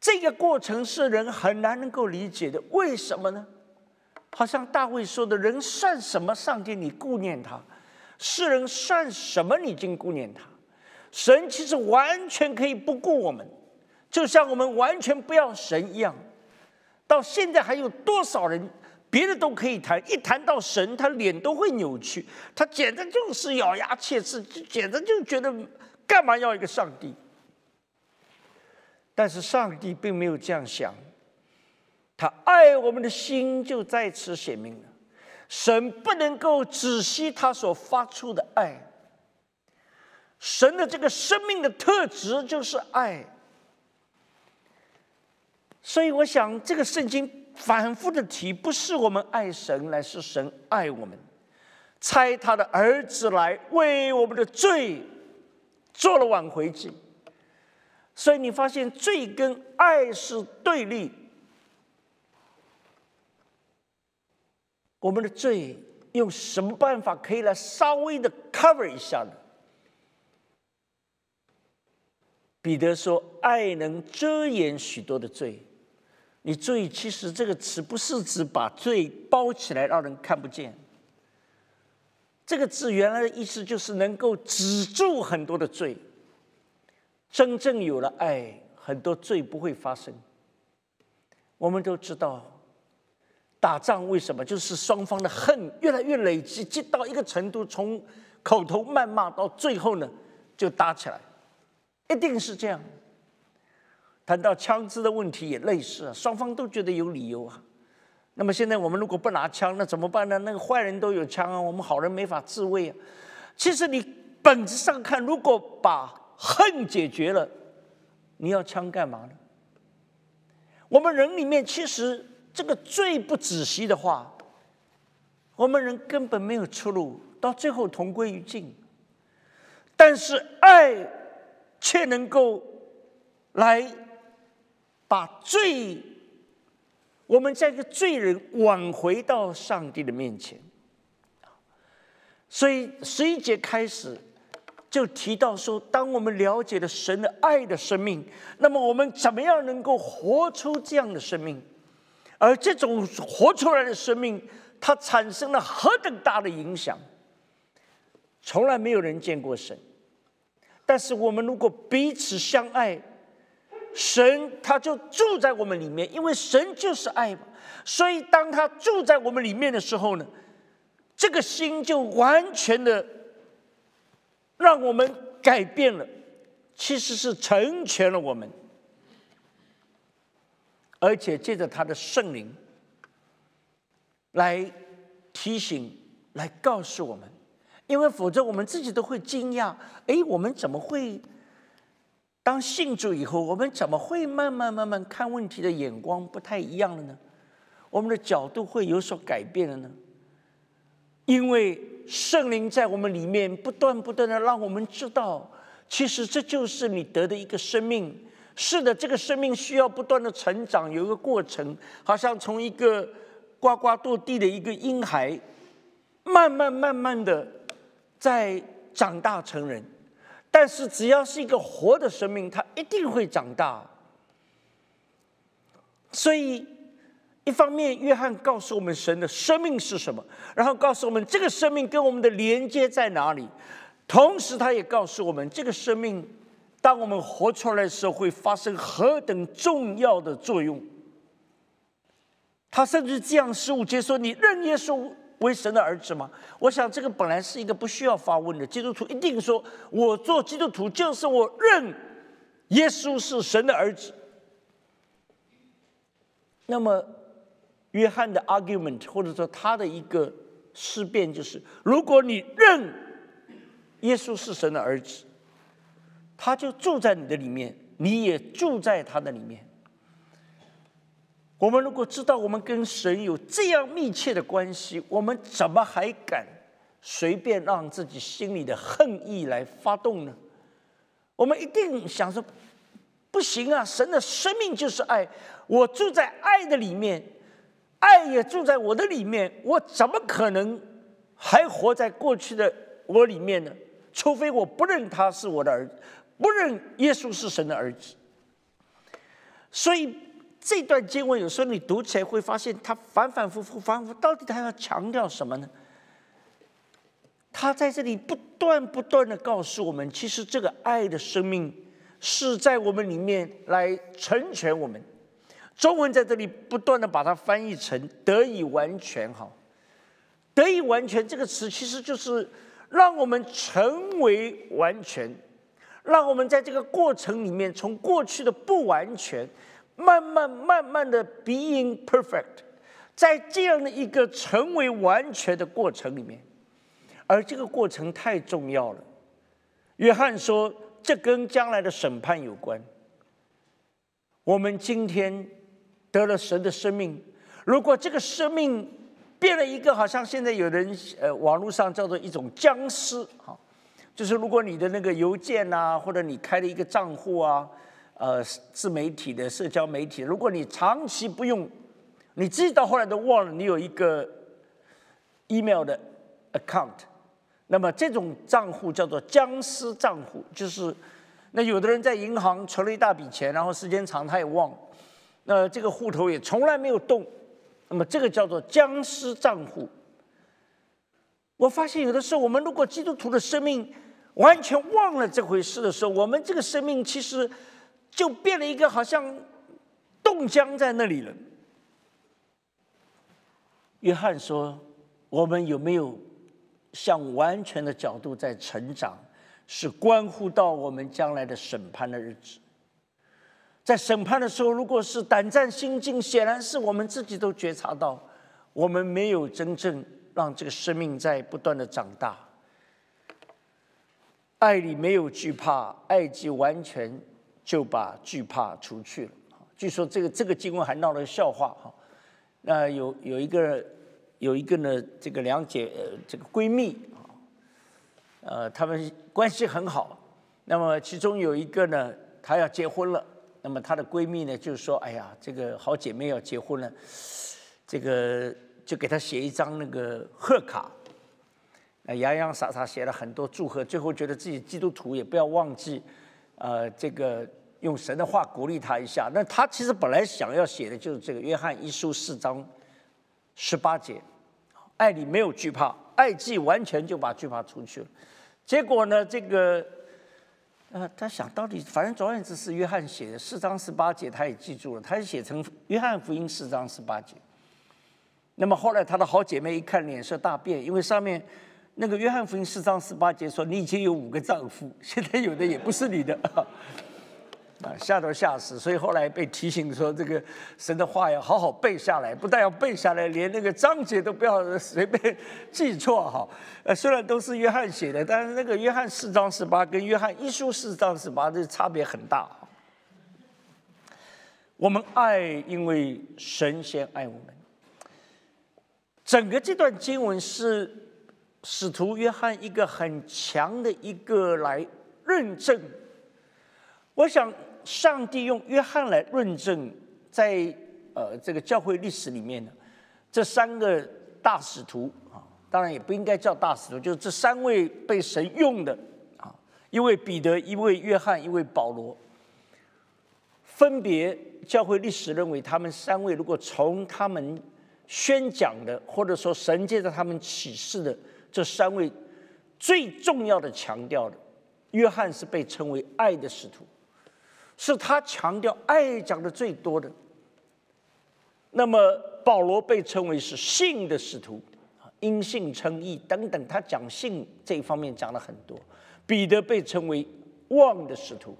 这个过程是人很难能够理解的，为什么呢？好像大卫说的：“人算什么？上帝，你顾念他；世人算什么？你竟顾念他？神其实完全可以不顾我们，就像我们完全不要神一样。到现在还有多少人？”别的都可以谈，一谈到神，他脸都会扭曲，他简直就是咬牙切齿，就简直就觉得干嘛要一个上帝？但是上帝并没有这样想，他爱我们的心就在此显明了。神不能够止息他所发出的爱。神的这个生命的特质就是爱。所以我想，这个圣经反复的提，不是我们爱神，乃是神爱我们，差他的儿子来为我们的罪做了挽回祭。所以你发现，罪跟爱是对立。我们的罪用什么办法可以来稍微的 cover 一下呢？彼得说：“爱能遮掩许多的罪。”你注意，其实这个词不是指把罪包起来让人看不见。这个字原来的意思就是能够止住很多的罪。真正有了爱，很多罪不会发生。我们都知道，打仗为什么就是双方的恨越来越累积，积到一个程度，从口头谩骂到最后呢，就打起来，一定是这样。谈到枪支的问题也类似，双方都觉得有理由啊。那么现在我们如果不拿枪，那怎么办呢？那个坏人都有枪啊，我们好人没法自卫啊。其实你本质上看，如果把恨解决了，你要枪干嘛呢？我们人里面其实这个罪不仔细的话，我们人根本没有出路，到最后同归于尽。但是爱却能够来。把罪，我们这个罪人挽回到上帝的面前。所以十一节开始就提到说，当我们了解了神的爱的生命，那么我们怎么样能够活出这样的生命？而这种活出来的生命，它产生了何等大的影响？从来没有人见过神，但是我们如果彼此相爱。神他就住在我们里面，因为神就是爱嘛。所以当他住在我们里面的时候呢，这个心就完全的让我们改变了，其实是成全了我们，而且借着他的圣灵来提醒、来告诉我们，因为否则我们自己都会惊讶：哎，我们怎么会？当信主以后，我们怎么会慢慢慢慢看问题的眼光不太一样了呢？我们的角度会有所改变了呢？因为圣灵在我们里面不断不断的让我们知道，其实这就是你得的一个生命。是的，这个生命需要不断的成长，有一个过程，好像从一个呱呱落地的一个婴孩，慢慢慢慢的在长大成人。但是，只要是一个活的生命，它一定会长大。所以，一方面，约翰告诉我们神的生命是什么，然后告诉我们这个生命跟我们的连接在哪里；同时，他也告诉我们这个生命，当我们活出来的时候，会发生何等重要的作用。他甚至这样十五节说：“你认耶稣。”为神的儿子吗？我想这个本来是一个不需要发问的。基督徒一定说：“我做基督徒就是我认耶稣是神的儿子。”那么，约翰的 argument 或者说他的一个思辨就是：如果你认耶稣是神的儿子，他就住在你的里面，你也住在他的里面。我们如果知道我们跟神有这样密切的关系，我们怎么还敢随便让自己心里的恨意来发动呢？我们一定想说，不行啊！神的生命就是爱，我住在爱的里面，爱也住在我的里面，我怎么可能还活在过去的我里面呢？除非我不认他是我的儿子，不认耶稣是神的儿子。所以。这段经文有时候你读起来会发现，他反反复复、反复，到底他要强调什么呢？他在这里不断不断的告诉我们，其实这个爱的生命是在我们里面来成全我们。中文在这里不断的把它翻译成“得以完全”哈，“得以完全”这个词其实就是让我们成为完全，让我们在这个过程里面从过去的不完全。慢慢慢慢的 being perfect，在这样的一个成为完全的过程里面，而这个过程太重要了。约翰说，这跟将来的审判有关。我们今天得了神的生命，如果这个生命变了一个，好像现在有人呃网络上叫做一种僵尸，哈，就是如果你的那个邮件呐，或者你开了一个账户啊，呃，自媒体的社交媒体，如果你长期不用，你自己到后来都忘了你有一个 email 的 account，那么这种账户叫做僵尸账户，就是。那有的人在银行存了一大笔钱，然后时间长他也忘，那这个户头也从来没有动，那么这个叫做僵尸账户。我发现有的时候，我们如果基督徒的生命完全忘了这回事的时候，我们这个生命其实就变了一个好像冻僵在那里了。约翰说：“我们有没有向完全的角度在成长？”是关乎到我们将来的审判的日子，在审判的时候，如果是胆战心惊，显然是我们自己都觉察到，我们没有真正让这个生命在不断的长大。爱里没有惧怕，爱既完全，就把惧怕除去了。据说这个这个经文还闹了个笑话哈，那有有一个有一个呢，这个两姐呃这个闺蜜啊。呃，他们关系很好。那么其中有一个呢，她要结婚了。那么她的闺蜜呢，就说：“哎呀，这个好姐妹要结婚了，这个就给她写一张那个贺卡。那洋洋洒洒写了很多祝贺，最后觉得自己基督徒也不要忘记，呃，这个用神的话鼓励他一下。那他其实本来想要写的就是这个约翰一书四章十八节，爱里没有惧怕，爱既完全就把惧怕除去了。”结果呢？这个，呃，他想到底，反正总而言之是约翰写的四章十八节，他也记住了，他就写成约翰福音四章十八节。那么后来他的好姐妹一看，脸色大变，因为上面那个约翰福音四章十八节说：“你以前有五个丈夫，现在有的也不是你的。”啊，吓都吓死，所以后来被提醒说，这个神的话要好好背下来，不但要背下来，连那个章节都不要随便记错哈。呃，虽然都是约翰写的，但是那个约翰四章十八跟约翰一书四章十八这差别很大。我们爱，因为神先爱我们。整个这段经文是使徒约翰一个很强的一个来论证，我想。上帝用约翰来论证，在呃这个教会历史里面呢，这三个大使徒啊，当然也不应该叫大使徒，就是这三位被神用的啊，一位彼得，一位约翰，一位保罗，分别教会历史认为他们三位，如果从他们宣讲的，或者说神借着他们启示的这三位最重要的强调的，约翰是被称为爱的使徒。是他强调爱讲的最多的。那么保罗被称为是信的使徒，因信称义等等，他讲信这一方面讲了很多。彼得被称为望的使徒，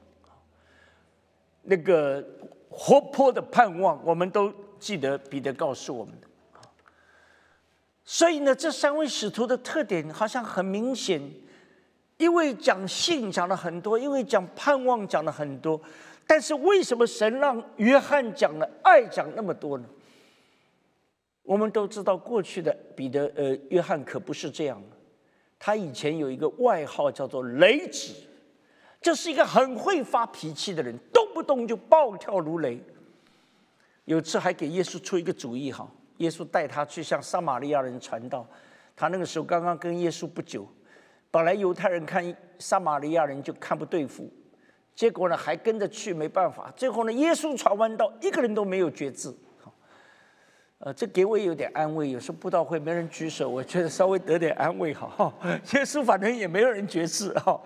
那个活泼的盼望，我们都记得彼得告诉我们的。所以呢，这三位使徒的特点好像很明显，因为讲信讲了很多，因为讲盼望讲了很多。但是为什么神让约翰讲了爱讲那么多呢？我们都知道，过去的彼得呃约翰可不是这样。他以前有一个外号叫做雷子，这是一个很会发脾气的人，动不动就暴跳如雷。有次还给耶稣出一个主意哈，耶稣带他去向撒玛利亚人传道。他那个时候刚刚跟耶稣不久，本来犹太人看撒玛利亚人就看不对付。结果呢，还跟着去，没办法。最后呢，耶稣传完道，一个人都没有觉知。呃，这给我有点安慰。有时候布道会没人举手，我觉得稍微得点安慰哈。耶稣反正也没有人觉知哈。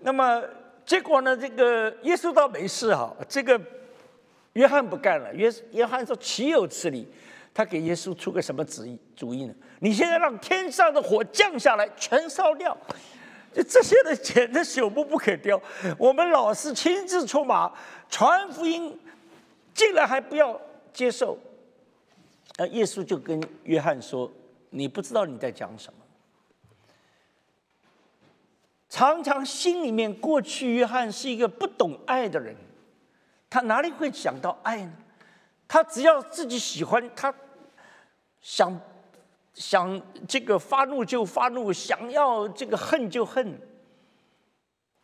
那么结果呢，这个耶稣倒没事哈。这个约翰不干了。约约翰说：“岂有此理！”他给耶稣出个什么主意主意呢？你现在让天上的火降下来，全烧掉。就这些人简直朽木不可雕。我们老师亲自出马传福音，竟然还不要接受。那耶稣就跟约翰说：“你不知道你在讲什么。”常常心里面，过去约翰是一个不懂爱的人，他哪里会想到爱呢？他只要自己喜欢，他想想这个发怒就发怒，想要这个恨就恨。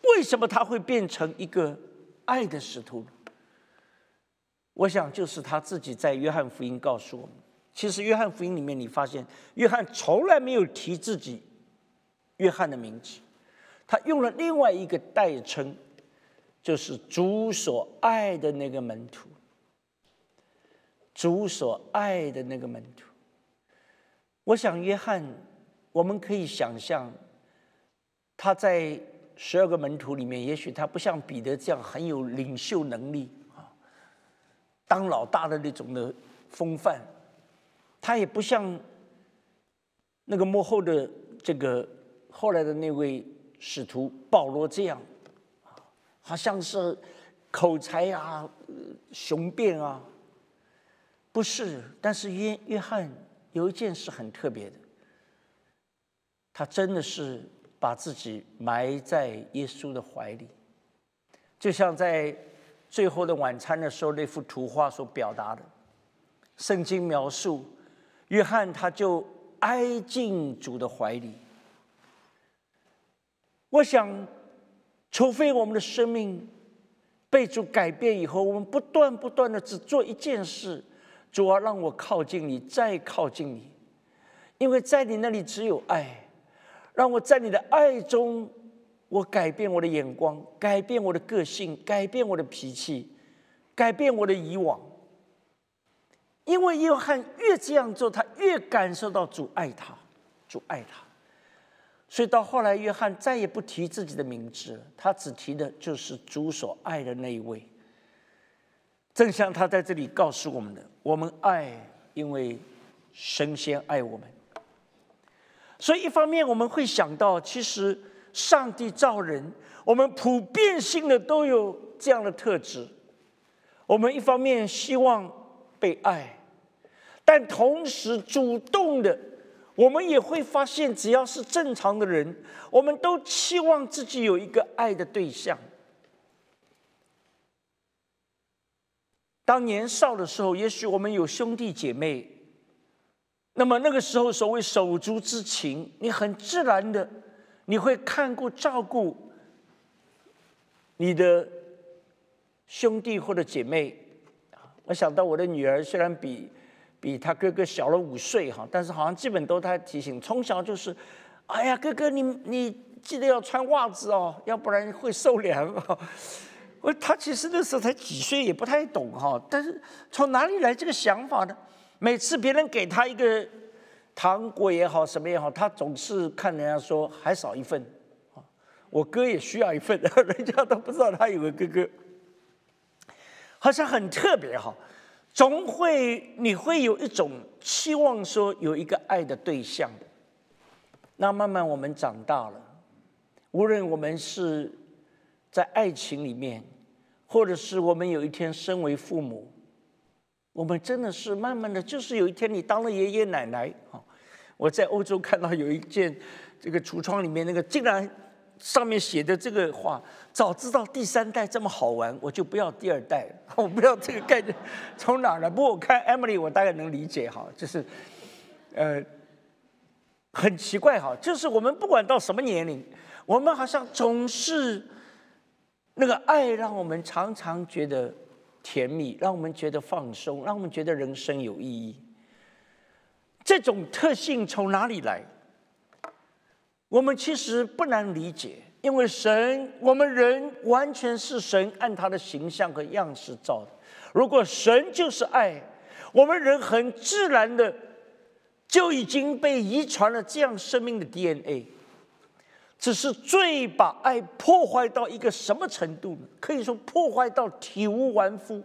为什么他会变成一个爱的使徒？我想，就是他自己在约翰福音告诉我们。其实，约翰福音里面，你发现约翰从来没有提自己约翰的名字。他用了另外一个代称，就是主所爱的那个门徒。主所爱的那个门徒，我想约翰，我们可以想象，他在十二个门徒里面，也许他不像彼得这样很有领袖能力啊，当老大的那种的风范，他也不像那个幕后的这个后来的那位。使徒保罗这样，好像是口才啊、雄辩啊，不是。但是约约翰有一件事很特别的，他真的是把自己埋在耶稣的怀里，就像在最后的晚餐的时候那幅图画所表达的。圣经描述约翰，他就挨进主的怀里。我想，除非我们的生命被主改变以后，我们不断不断的只做一件事，主啊，让我靠近你，再靠近你，因为在你那里只有爱，让我在你的爱中，我改变我的眼光，改变我的个性，改变我的脾气，改变我的以往。因为约翰越这样做，他越感受到主爱他，主爱他。所以到后来，约翰再也不提自己的名字，他只提的就是主所爱的那一位。正像他在这里告诉我们的：我们爱，因为神仙爱我们。所以一方面我们会想到，其实上帝造人，我们普遍性的都有这样的特质。我们一方面希望被爱，但同时主动的。我们也会发现，只要是正常的人，我们都期望自己有一个爱的对象。当年少的时候，也许我们有兄弟姐妹，那么那个时候所谓手足之情，你很自然的，你会看顾照顾你的兄弟或者姐妹。我想到我的女儿，虽然比。比他哥哥小了五岁哈，但是好像基本都他提醒，从小就是，哎呀，哥哥你你记得要穿袜子哦，要不然会受凉哦。我他其实那时候才几岁，也不太懂哈，但是从哪里来这个想法呢？每次别人给他一个糖果也好，什么也好，他总是看人家说还少一份，我哥也需要一份，人家都不知道他有个哥哥，好像很特别哈。总会你会有一种期望，说有一个爱的对象。那慢慢我们长大了，无论我们是在爱情里面，或者是我们有一天身为父母，我们真的是慢慢的就是有一天你当了爷爷奶奶啊！我在欧洲看到有一件这个橱窗里面那个竟然。上面写的这个话，早知道第三代这么好玩，我就不要第二代。我不要这个概念，从哪儿来？不过我看 Emily，我大概能理解哈，就是，呃，很奇怪哈，就是我们不管到什么年龄，我们好像总是那个爱，让我们常常觉得甜蜜，让我们觉得放松，让我们觉得人生有意义。这种特性从哪里来？我们其实不难理解，因为神，我们人完全是神按他的形象和样式造的。如果神就是爱，我们人很自然的就已经被遗传了这样生命的 DNA。只是罪把爱破坏到一个什么程度呢？可以说破坏到体无完肤，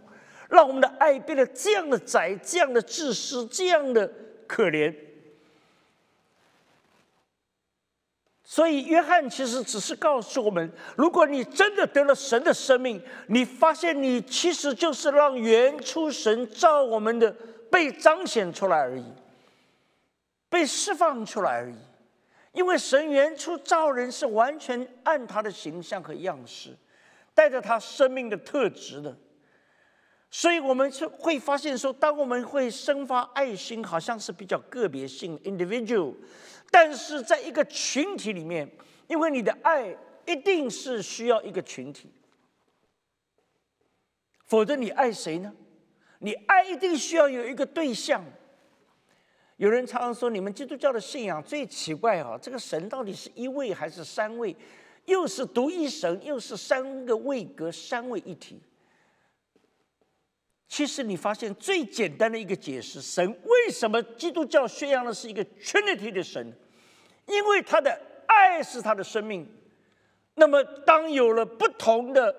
让我们的爱变得这样的窄、这样的自私、这样的可怜。所以，约翰其实只是告诉我们：如果你真的得了神的生命，你发现你其实就是让原初神造我们的被彰显出来而已，被释放出来而已。因为神原初造人是完全按他的形象和样式，带着他生命的特质的。所以，我们是会发现说，当我们会生发爱心，好像是比较个别性 （individual）。但是在一个群体里面，因为你的爱一定是需要一个群体，否则你爱谁呢？你爱一定需要有一个对象。有人常常说，你们基督教的信仰最奇怪啊，这个神到底是一位还是三位？又是独一神，又是三个位格，三位一体。其实你发现最简单的一个解释，神为什么基督教宣扬的是一个 Trinity 的神？因为他的爱是他的生命。那么当有了不同的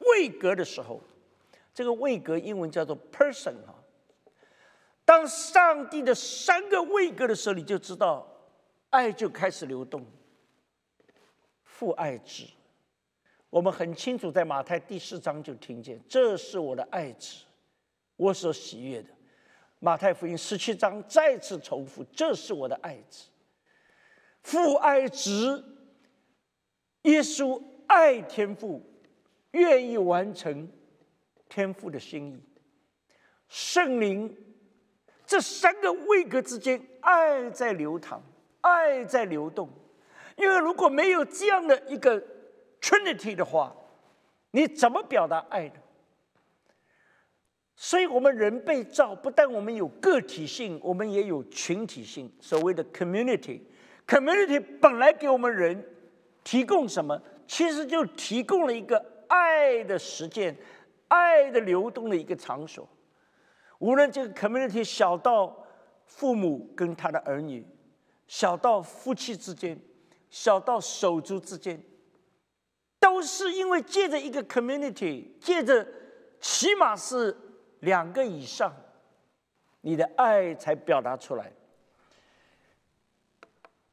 位格的时候，这个位格英文叫做 person 啊。当上帝的三个位格的时候，你就知道爱就开始流动。父爱子，我们很清楚，在马太第四章就听见，这是我的爱子。我所喜悦的，马太福音十七章再次重复：“这是我的爱子，父爱子，耶稣爱天父，愿意完成天父的心意。圣灵这三个位格之间，爱在流淌，爱在流动。因为如果没有这样的一个 Trinity 的话，你怎么表达爱呢？”所以，我们人被造，不但我们有个体性，我们也有群体性。所谓的 community，community 本来给我们人提供什么？其实就提供了一个爱的实践、爱的流动的一个场所。无论这个 community 小到父母跟他的儿女，小到夫妻之间，小到手足之间，都是因为借着一个 community，借着起码是。两个以上，你的爱才表达出来。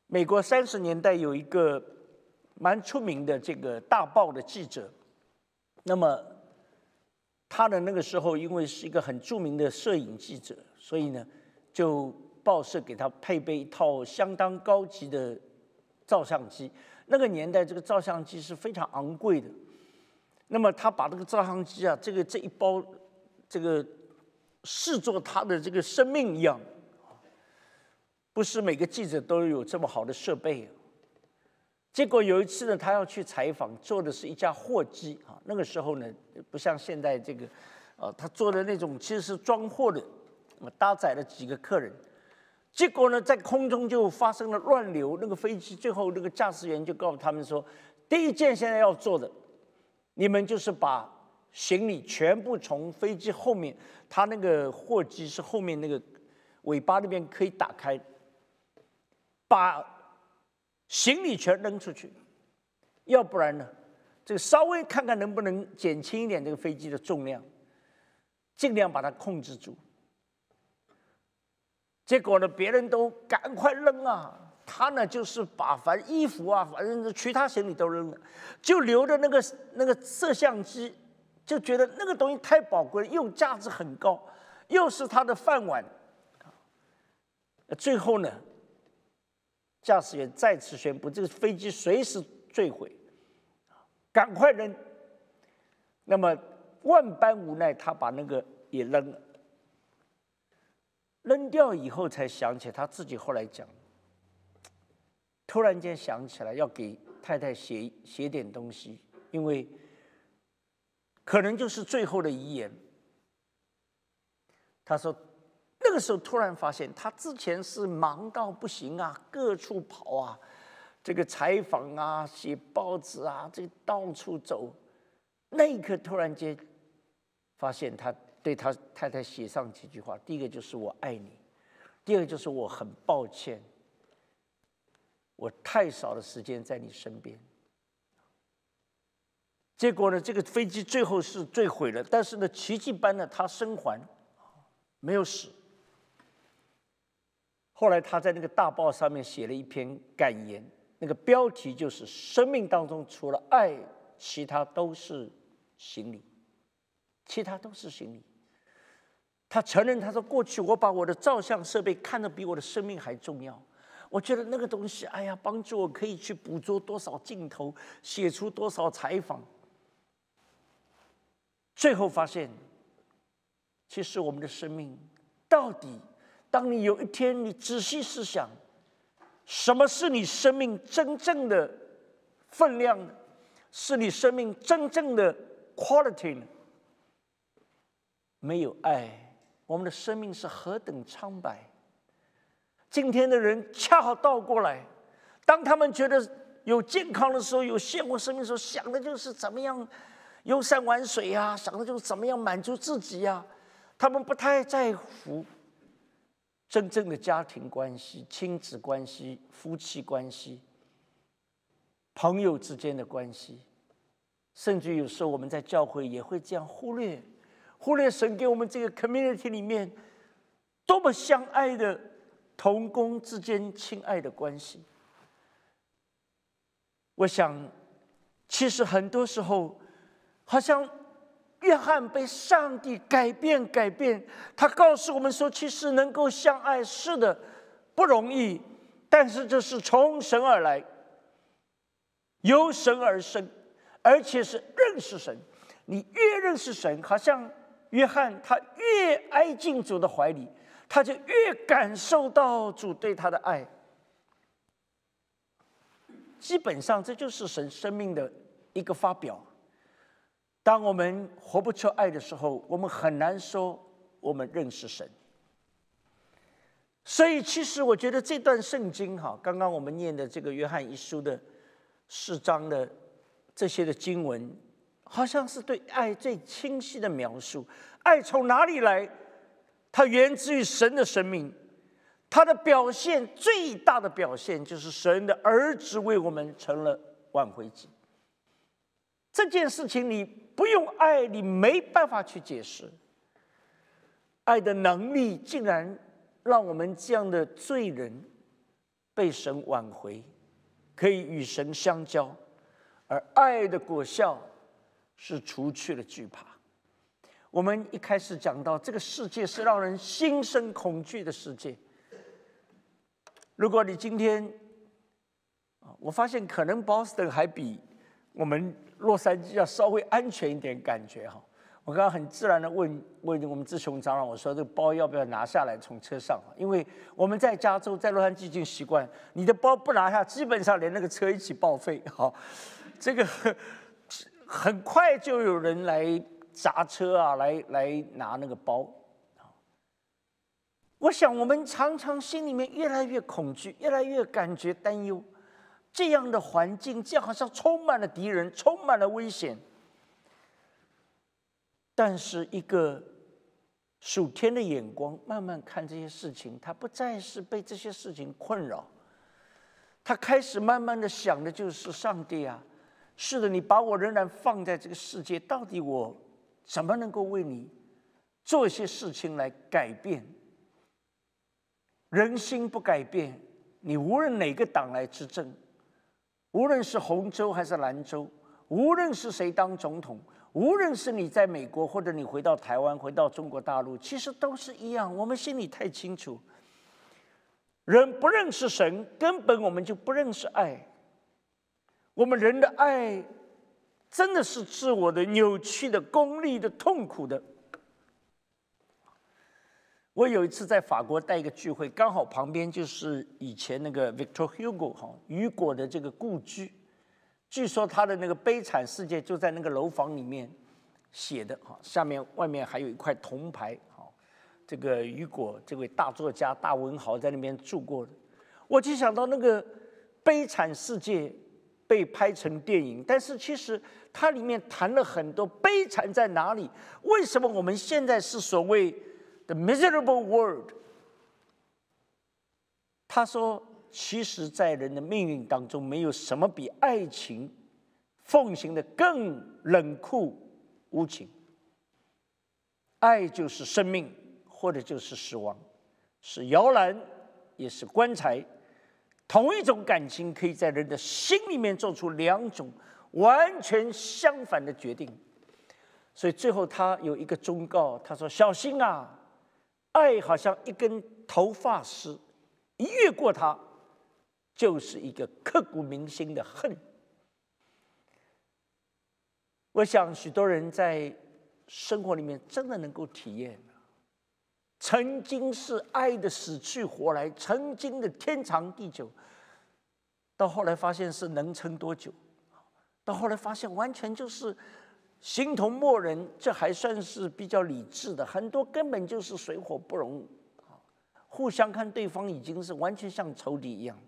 美国三十年代有一个蛮出名的这个大报的记者，那么他的那个时候因为是一个很著名的摄影记者，所以呢，就报社给他配备一套相当高级的照相机。那个年代这个照相机是非常昂贵的，那么他把这个照相机啊，这个这一包。这个视作他的这个生命一样，不是每个记者都有这么好的设备。结果有一次呢，他要去采访，坐的是一架货机啊。那个时候呢，不像现在这个，呃，他坐的那种其实是装货的，搭载了几个客人。结果呢，在空中就发生了乱流，那个飞机最后那个驾驶员就告诉他们说，第一件现在要做的，你们就是把。行李全部从飞机后面，他那个货机是后面那个尾巴那边可以打开，把行李全扔出去，要不然呢，这个稍微看看能不能减轻一点这个飞机的重量，尽量把它控制住。结果呢，别人都赶快扔啊，他呢就是把反衣服啊，反正其他行李都扔了，就留着那个那个摄像机。就觉得那个东西太宝贵了，又价值很高，又是他的饭碗。最后呢，驾驶员再次宣布，这个飞机随时坠毁，赶快扔。那么万般无奈，他把那个也扔了。扔掉以后，才想起他自己后来讲，突然间想起来要给太太写写点东西，因为。可能就是最后的遗言。他说：“个时候突然发现，他之前是忙到不行啊，各处跑啊，这个采访啊，写报纸啊，这到处走。那一刻突然间发现，他对他太太写上几句话：第一个就是我爱你，第二个就是我很抱歉，我太少的时间在你身边。”结果呢，这个飞机最后是坠毁了，但是呢，奇迹般的他生还，没有死。后来他在那个大报上面写了一篇感言，那个标题就是“生命当中除了爱，其他都是行李”，其他都是行李。他承认，他说：“过去我把我的照相设备看得比我的生命还重要。我觉得那个东西，哎呀，帮助我可以去捕捉多少镜头，写出多少采访。最后发现，其实我们的生命到底，当你有一天你仔细思想，什么是你生命真正的分量，是你生命真正的 quality 呢？没有爱。”我们的生命是何等苍白！今天的人恰好倒过来，当他们觉得有健康的时候，有鲜活生命的时候，想的就是怎么样游山玩水呀，想的就是怎么样满足自己呀。他们不太在乎真正的家庭关系、亲子关系、夫妻关系、朋友之间的关系，甚至有时候我们在教会也会这样忽略。忽略神给我们这个 community 里面多么相爱的同工之间亲爱的关系。我想，其实很多时候，好像约翰被上帝改变改变，他告诉我们说，其实能够相爱是的不容易，但是这是从神而来，由神而生，而且是认识神。你越认识神，好像。约翰他越挨进主的怀里，他就越感受到主对他的爱。基本上，这就是神生命的一个发表。当我们活不出爱的时候，我们很难说我们认识神。所以，其实我觉得这段圣经哈，刚刚我们念的这个约翰一书的四章的这些的经文。好像是对爱最清晰的描述。爱从哪里来？它源自于神的生命。它的表现最大的表现就是神的儿子为我们成了挽回祭。这件事情你不用爱，你没办法去解释。爱的能力竟然让我们这样的罪人被神挽回，可以与神相交，而爱的果效。是除去了惧怕。我们一开始讲到，这个世界是让人心生恐惧的世界。如果你今天，我发现可能 Boston 还比我们洛杉矶要稍微安全一点，感觉哈。我刚刚很自然的问问我们志雄长老，我说这个包要不要拿下来从车上？因为我们在加州，在洛杉矶已经习惯，你的包不拿下，基本上连那个车一起报废。好，这个。很快就有人来砸车啊，来来拿那个包。我想，我们常常心里面越来越恐惧，越来越感觉担忧。这样的环境，这样好像充满了敌人，充满了危险。但是，一个属天的眼光慢慢看这些事情，他不再是被这些事情困扰，他开始慢慢的想的就是上帝啊。是的，你把我仍然放在这个世界，到底我怎么能够为你做一些事情来改变？人心不改变，你无论哪个党来执政，无论是红州还是蓝州，无论是谁当总统，无论是你在美国或者你回到台湾、回到中国大陆，其实都是一样。我们心里太清楚，人不认识神，根本我们就不认识爱。我们人的爱，真的是自我的、扭曲的、功利的、痛苦的。我有一次在法国带一个聚会，刚好旁边就是以前那个 Victor Hugo 哈雨果的这个故居，据说他的那个悲惨世界就在那个楼房里面写的哈，下面外面还有一块铜牌哈，这个雨果这位大作家、大文豪在那边住过的，我就想到那个悲惨世界。被拍成电影，但是其实它里面谈了很多悲惨在哪里？为什么我们现在是所谓 The miserable world？他说，其实，在人的命运当中，没有什么比爱情奉行的更冷酷无情。爱就是生命，或者就是死亡，是摇篮，也是棺材。同一种感情可以在人的心里面做出两种完全相反的决定。所以最后他有一个忠告，他说：“小心啊，爱好像一根头发丝，一越过它，就是一个刻骨铭心的恨。”我想许多人在生活里面真的能够体验，曾经是爱的死去活来，曾经的天长地久，到后来发现是能撑多久？到后来发现完全就是。形同陌人，这还算是比较理智的。很多根本就是水火不容，互相看对方已经是完全像仇敌一样。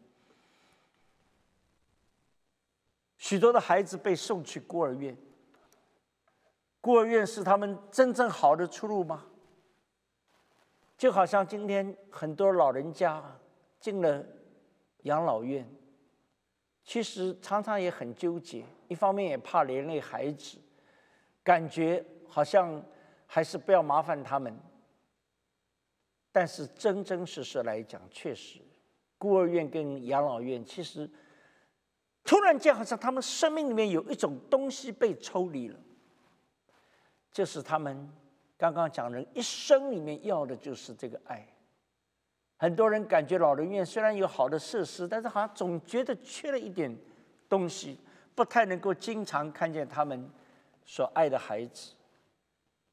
许多的孩子被送去孤儿院，孤儿院是他们真正好的出路吗？就好像今天很多老人家进了养老院，其实常常也很纠结，一方面也怕连累孩子。感觉好像还是不要麻烦他们，但是真真实实来讲，确实，孤儿院跟养老院其实突然间好像他们生命里面有一种东西被抽离了，就是他们刚刚讲人一生里面要的就是这个爱。很多人感觉老人院虽然有好的设施，但是好像总觉得缺了一点东西，不太能够经常看见他们。所爱的孩子，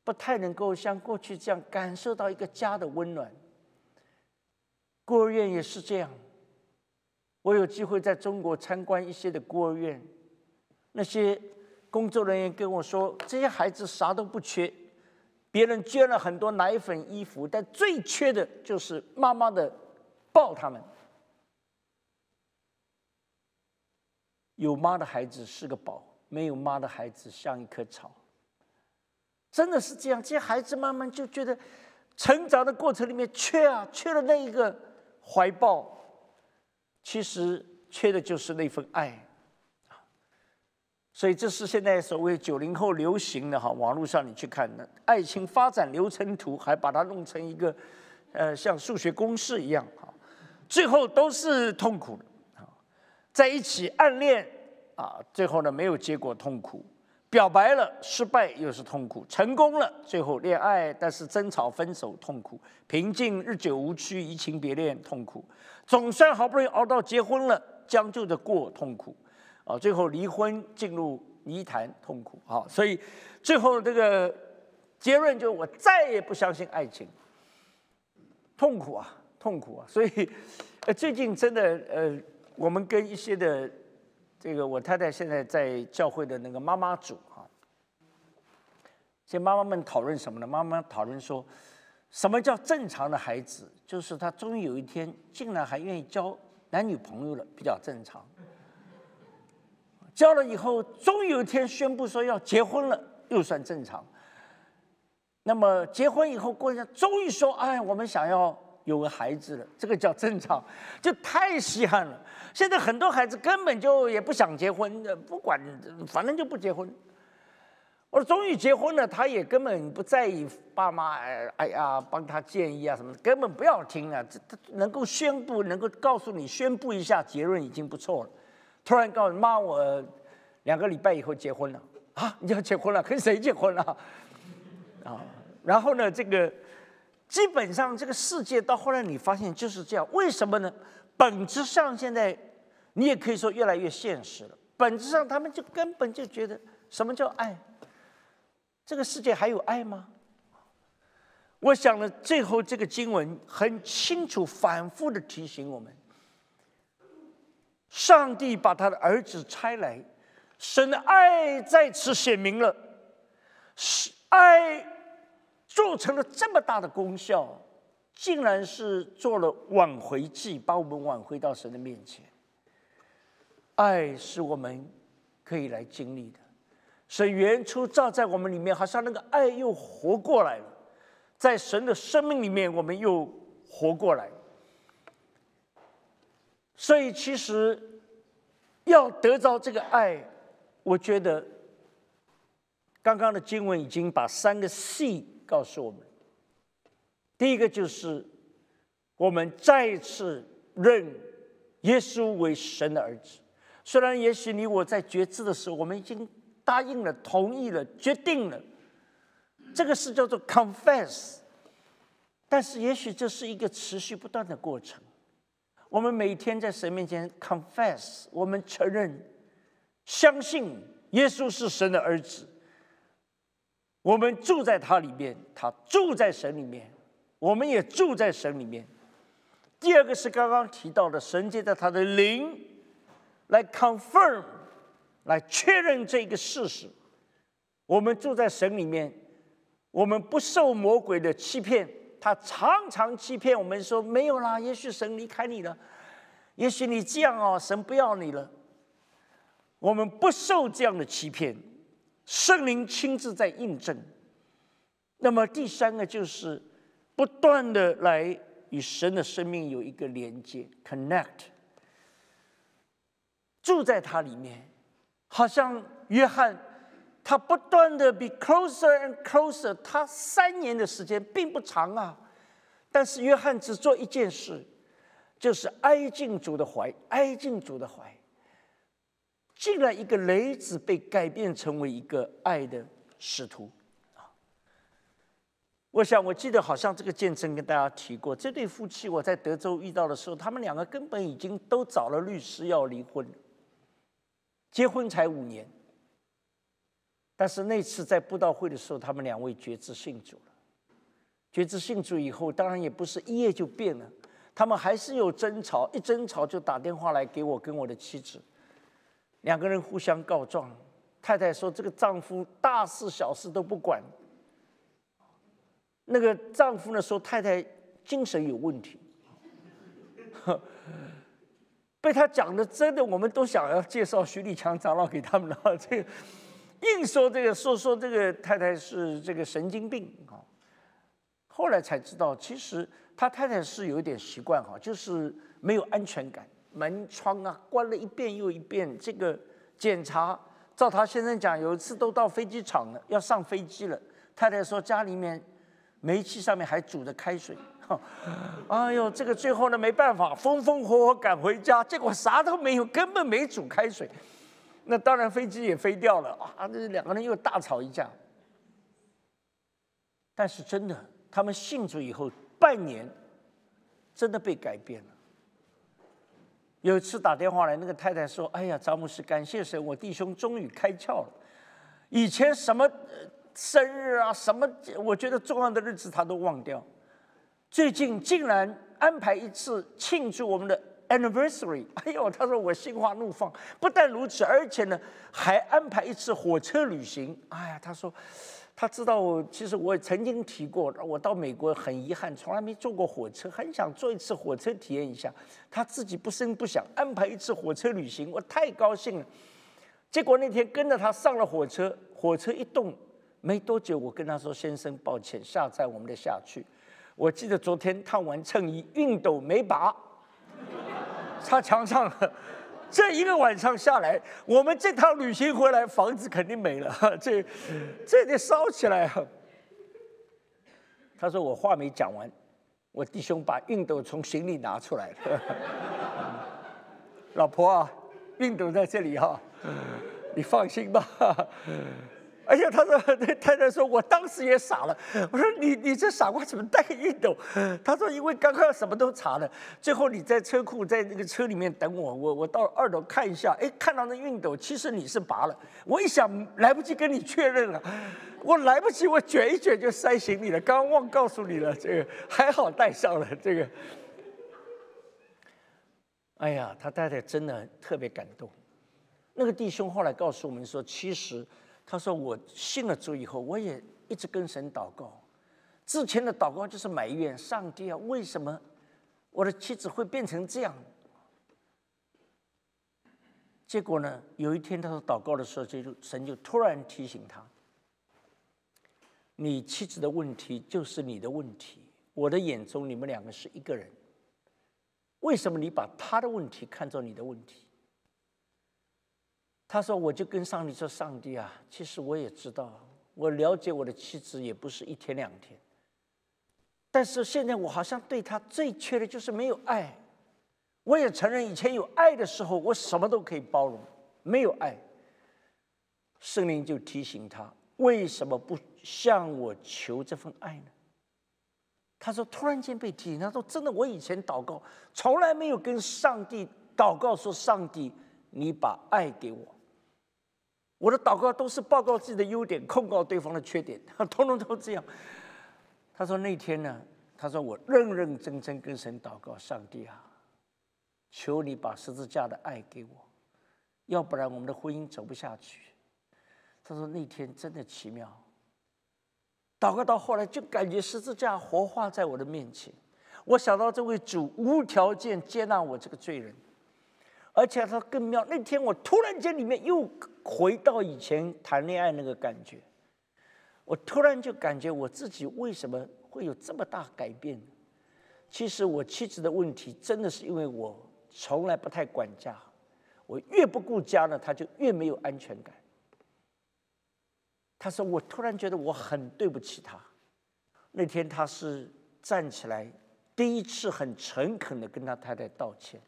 不太能够像过去这样感受到一个家的温暖。孤儿院也是这样。我有机会在中国参观一些的孤儿院，那些工作人员跟我说，这些孩子啥都不缺，别人捐了很多奶粉、衣服，但最缺的就是妈妈的抱他们。有妈的孩子是个宝。没有妈的孩子像一棵草，真的是这样。这些孩子慢慢就觉得，成长的过程里面缺啊，缺了那一个怀抱，其实缺的就是那份爱所以这是现在所谓九零后流行的哈，网络上你去看的爱情发展流程图，还把它弄成一个呃像数学公式一样哈，最后都是痛苦的啊，在一起暗恋。啊，最后呢没有结果，痛苦；表白了失败又是痛苦，成功了最后恋爱，但是争吵分手痛苦，平静日久无趣，移情别恋痛苦，总算好不容易熬到结婚了，将就着过痛苦，啊，最后离婚进入泥潭痛苦，啊，所以最后这个结论就我再也不相信爱情，痛苦啊，痛苦啊，所以呃最近真的呃我们跟一些的。这个我太太现在在教会的那个妈妈组哈，这妈妈们讨论什么呢？妈妈讨论说，什么叫正常的孩子？就是他终于有一天竟然还愿意交男女朋友了，比较正常。交了以后，终于有一天宣布说要结婚了，又算正常。那么结婚以后过一下，终于说，哎，我们想要。有个孩子了，这个叫正常，就太稀罕了。现在很多孩子根本就也不想结婚，不管反正就不结婚。我说终于结婚了，他也根本不在意爸妈哎呀帮他建议啊什么，根本不要听啊。这他能够宣布，能够告诉你宣布一下结论已经不错了。突然告诉妈，我两个礼拜以后结婚了啊！你要结婚了，跟谁结婚了？啊，然后呢，这个。基本上，这个世界到后来你发现就是这样，为什么呢？本质上，现在你也可以说越来越现实了。本质上，他们就根本就觉得什么叫爱？这个世界还有爱吗？我想呢，最后这个经文很清楚、反复的提醒我们：上帝把他的儿子差来，神的爱在此显明了，是爱。做成了这么大的功效，竟然是做了挽回剂，把我们挽回到神的面前。爱是我们可以来经历的，神原初照在我们里面，好像那个爱又活过来了，在神的生命里面，我们又活过来。所以，其实要得到这个爱，我觉得刚刚的经文已经把三个 C。告诉我们，第一个就是我们再次认耶稣为神的儿子。虽然也许你我在决志的时候，我们已经答应了、同意了、决定了，这个是叫做 confess。但是也许这是一个持续不断的过程。我们每天在神面前 confess，我们承认、相信耶稣是神的儿子。我们住在他里面，他住在神里面，我们也住在神里面。第二个是刚刚提到的，神借着他的灵来 confirm，来确认这个事实。我们住在神里面，我们不受魔鬼的欺骗。他常常欺骗我们说没有啦，也许神离开你了，也许你这样哦，神不要你了。我们不受这样的欺骗。圣灵亲自在印证。那么第三个就是不断的来与神的生命有一个连接，connect，住在它里面，好像约翰，他不断的 be closer and closer，他三年的时间并不长啊，但是约翰只做一件事，就是挨进主的怀，挨进主的怀。竟然一个雷子被改变成为一个爱的使徒啊！我想我记得好像这个见证跟大家提过，这对夫妻我在德州遇到的时候，他们两个根本已经都找了律师要离婚，结婚才五年，但是那次在布道会的时候，他们两位决志信主了。决志信主以后，当然也不是一夜就变了，他们还是有争吵，一争吵就打电话来给我跟我的妻子。两个人互相告状，太太说：“这个丈夫大事小事都不管。”那个丈夫呢说：“太太精神有问题。”被他讲的真的，我们都想要介绍徐立强长老给他们了。这个硬说这个说说这个太太是这个神经病啊。后来才知道，其实他太太是有一点习惯哈，就是没有安全感。门窗啊，关了一遍又一遍。这个检查，照他先生讲，有一次都到飞机场了，要上飞机了。太太说家里面煤气上面还煮着开水。哎呦，这个最后呢没办法，风风火火赶回家，结果啥都没有，根本没煮开水。那当然飞机也飞掉了啊！这两个人又大吵一架。但是真的，他们信主以后半年，真的被改变了。有一次打电话来，那个太太说：“哎呀，詹姆斯，感谢神，我弟兄终于开窍了。以前什么生日啊，什么我觉得重要的日子他都忘掉，最近竟然安排一次庆祝我们的 anniversary。哎呦，他说我心花怒放。不但如此，而且呢，还安排一次火车旅行。哎呀，他说。”他知道我，其实我曾经提过，我到美国很遗憾，从来没坐过火车，很想坐一次火车体验一下。他自己不声不响安排一次火车旅行，我太高兴了。结果那天跟着他上了火车，火车一动没多久，我跟他说：“先生，抱歉，下站我们的下去。”我记得昨天烫完衬衣，熨斗没拔，插墙上了。这一个晚上下来，我们这趟旅行回来，房子肯定没了，这这得烧起来啊！他说我话没讲完，我弟兄把熨斗从行李拿出来了。老婆啊，熨斗在这里哈，你放心吧。而且，他说那太太说，我当时也傻了。我说你你这傻瓜怎么带个熨斗？他说因为刚刚什么都查了，最后你在车库在那个车里面等我，我我到二楼看一下，哎，看到那熨斗，其实你是拔了。我一想来不及跟你确认了，我来不及，我卷一卷就塞行李了。刚刚忘告诉你了，这个还好带上了这个。哎呀，他太太真的特别感动。那个弟兄后来告诉我们说，其实。他说：“我信了主以后，我也一直跟神祷告。之前的祷告就是埋怨上帝啊，为什么我的妻子会变成这样？结果呢，有一天他说祷告的时候，就神就突然提醒他：你妻子的问题就是你的问题。我的眼中，你们两个是一个人。为什么你把他的问题看作你的问题？”他说：“我就跟上帝说，上帝啊，其实我也知道，我了解我的妻子也不是一天两天。但是现在我好像对她最缺的就是没有爱。我也承认以前有爱的时候，我什么都可以包容；没有爱，圣灵就提醒他：为什么不向我求这份爱呢？他说：“突然间被提醒，他说真的，我以前祷告从来没有跟上帝祷告说，上帝，你把爱给我。我的祷告都是报告自己的优点，控告对方的缺点，通通都这样。”他说那天呢，他说我认认真真跟神祷告，上帝啊，求你把十字架的爱给我，要不然我们的婚姻走不下去。他说那天真的奇妙。祷告到后来，就感觉十字架活化在我的面前。我想到这位主无条件接纳我这个罪人，而且他更妙。那天我突然间里面又回到以前谈恋爱那个感觉，我突然就感觉我自己为什么会有这么大改变？其实我妻子的问题真的是因为我从来不太管家，我越不顾家呢，他就越没有安全感。他说：“我突然觉得我很对不起他。那天他是站起来，第一次很诚恳的跟他太太道歉。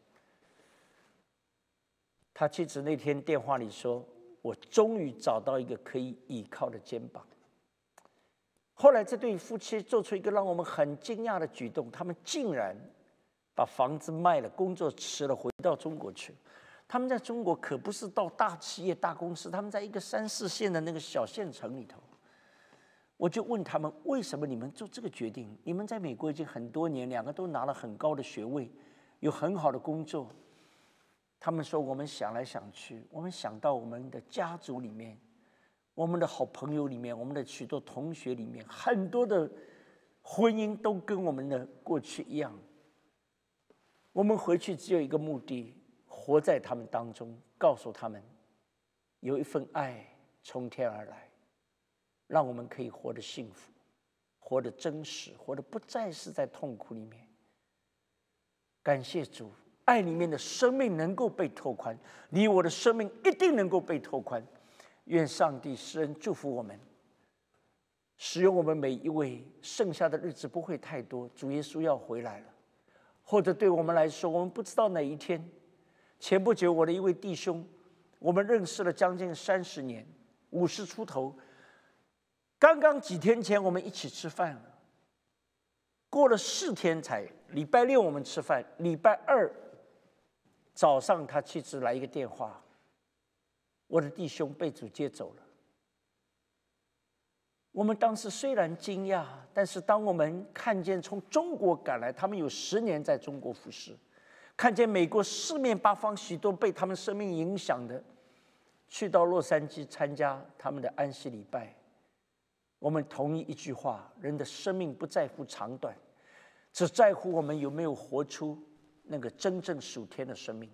他妻子那天电话里说：‘我终于找到一个可以依靠的肩膀。’后来这对夫妻做出一个让我们很惊讶的举动，他们竟然把房子卖了，工作辞了，回到中国去。”他们在中国可不是到大企业、大公司，他们在一个三四线的那个小县城里头。我就问他们：为什么你们做这个决定？你们在美国已经很多年，两个都拿了很高的学位，有很好的工作。他们说：我们想来想去，我们想到我们的家族里面，我们的好朋友里面，我们的许多同学里面，很多的婚姻都跟我们的过去一样。我们回去只有一个目的。活在他们当中，告诉他们，有一份爱从天而来，让我们可以活得幸福，活得真实，活得不再是在痛苦里面。感谢主，爱里面的生命能够被拓宽，你我的生命一定能够被拓宽。愿上帝施恩祝福我们，使用我们每一位。剩下的日子不会太多，主耶稣要回来了，或者对我们来说，我们不知道哪一天。前不久，我的一位弟兄，我们认识了将近三十年，五十出头。刚刚几天前，我们一起吃饭了。过了四天才，礼拜六我们吃饭，礼拜二早上他妻子来一个电话，我的弟兄被主接走了。我们当时虽然惊讶，但是当我们看见从中国赶来，他们有十年在中国服侍。看见美国四面八方许多被他们生命影响的，去到洛杉矶参加他们的安息礼拜。我们同意一句话：人的生命不在乎长短，只在乎我们有没有活出那个真正属天的生命。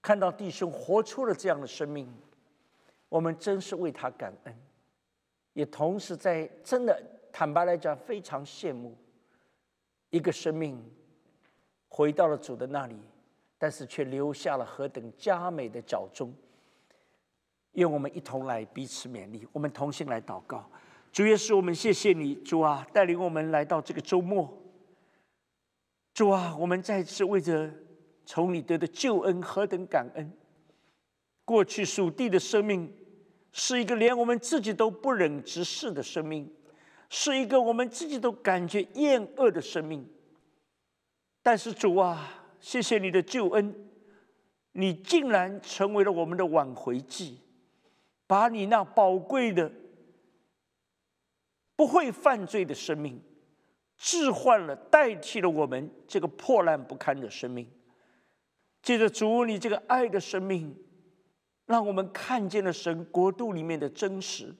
看到弟兄活出了这样的生命，我们真是为他感恩，也同时在真的坦白来讲，非常羡慕一个生命。回到了主的那里，但是却留下了何等佳美的脚踪。愿我们一同来彼此勉励，我们同心来祷告。主耶稣，我们谢谢你，主啊，带领我们来到这个周末。主啊，我们再次为着从你得的救恩何等感恩。过去属地的生命是一个连我们自己都不忍直视的生命，是一个我们自己都感觉厌恶的生命。但是主啊，谢谢你的救恩，你竟然成为了我们的挽回剂，把你那宝贵的、不会犯罪的生命置换了，代替了我们这个破烂不堪的生命。借着主你这个爱的生命，让我们看见了神国度里面的真实。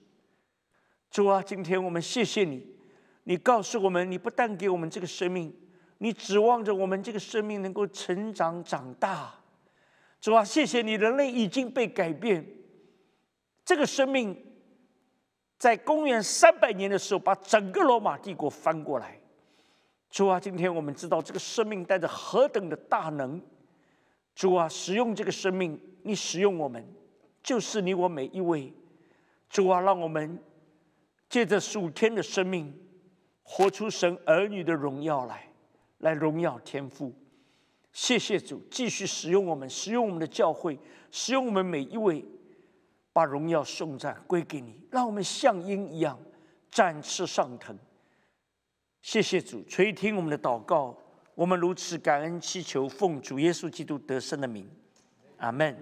主啊，今天我们谢谢你，你告诉我们，你不但给我们这个生命。你指望着我们这个生命能够成长长大，主啊，谢谢你，人类已经被改变。这个生命在公元三百年的时候，把整个罗马帝国翻过来。主啊，今天我们知道这个生命带着何等的大能。主啊，使用这个生命，你使用我们，就是你我每一位。主啊，让我们借着属天的生命，活出神儿女的荣耀来。来荣耀天赋，谢谢主，继续使用我们，使用我们的教会，使用我们每一位，把荣耀颂赞归给你，让我们像鹰一样展翅上腾。谢谢主垂听我们的祷告，我们如此感恩祈求，奉主耶稣基督得胜的名，阿门。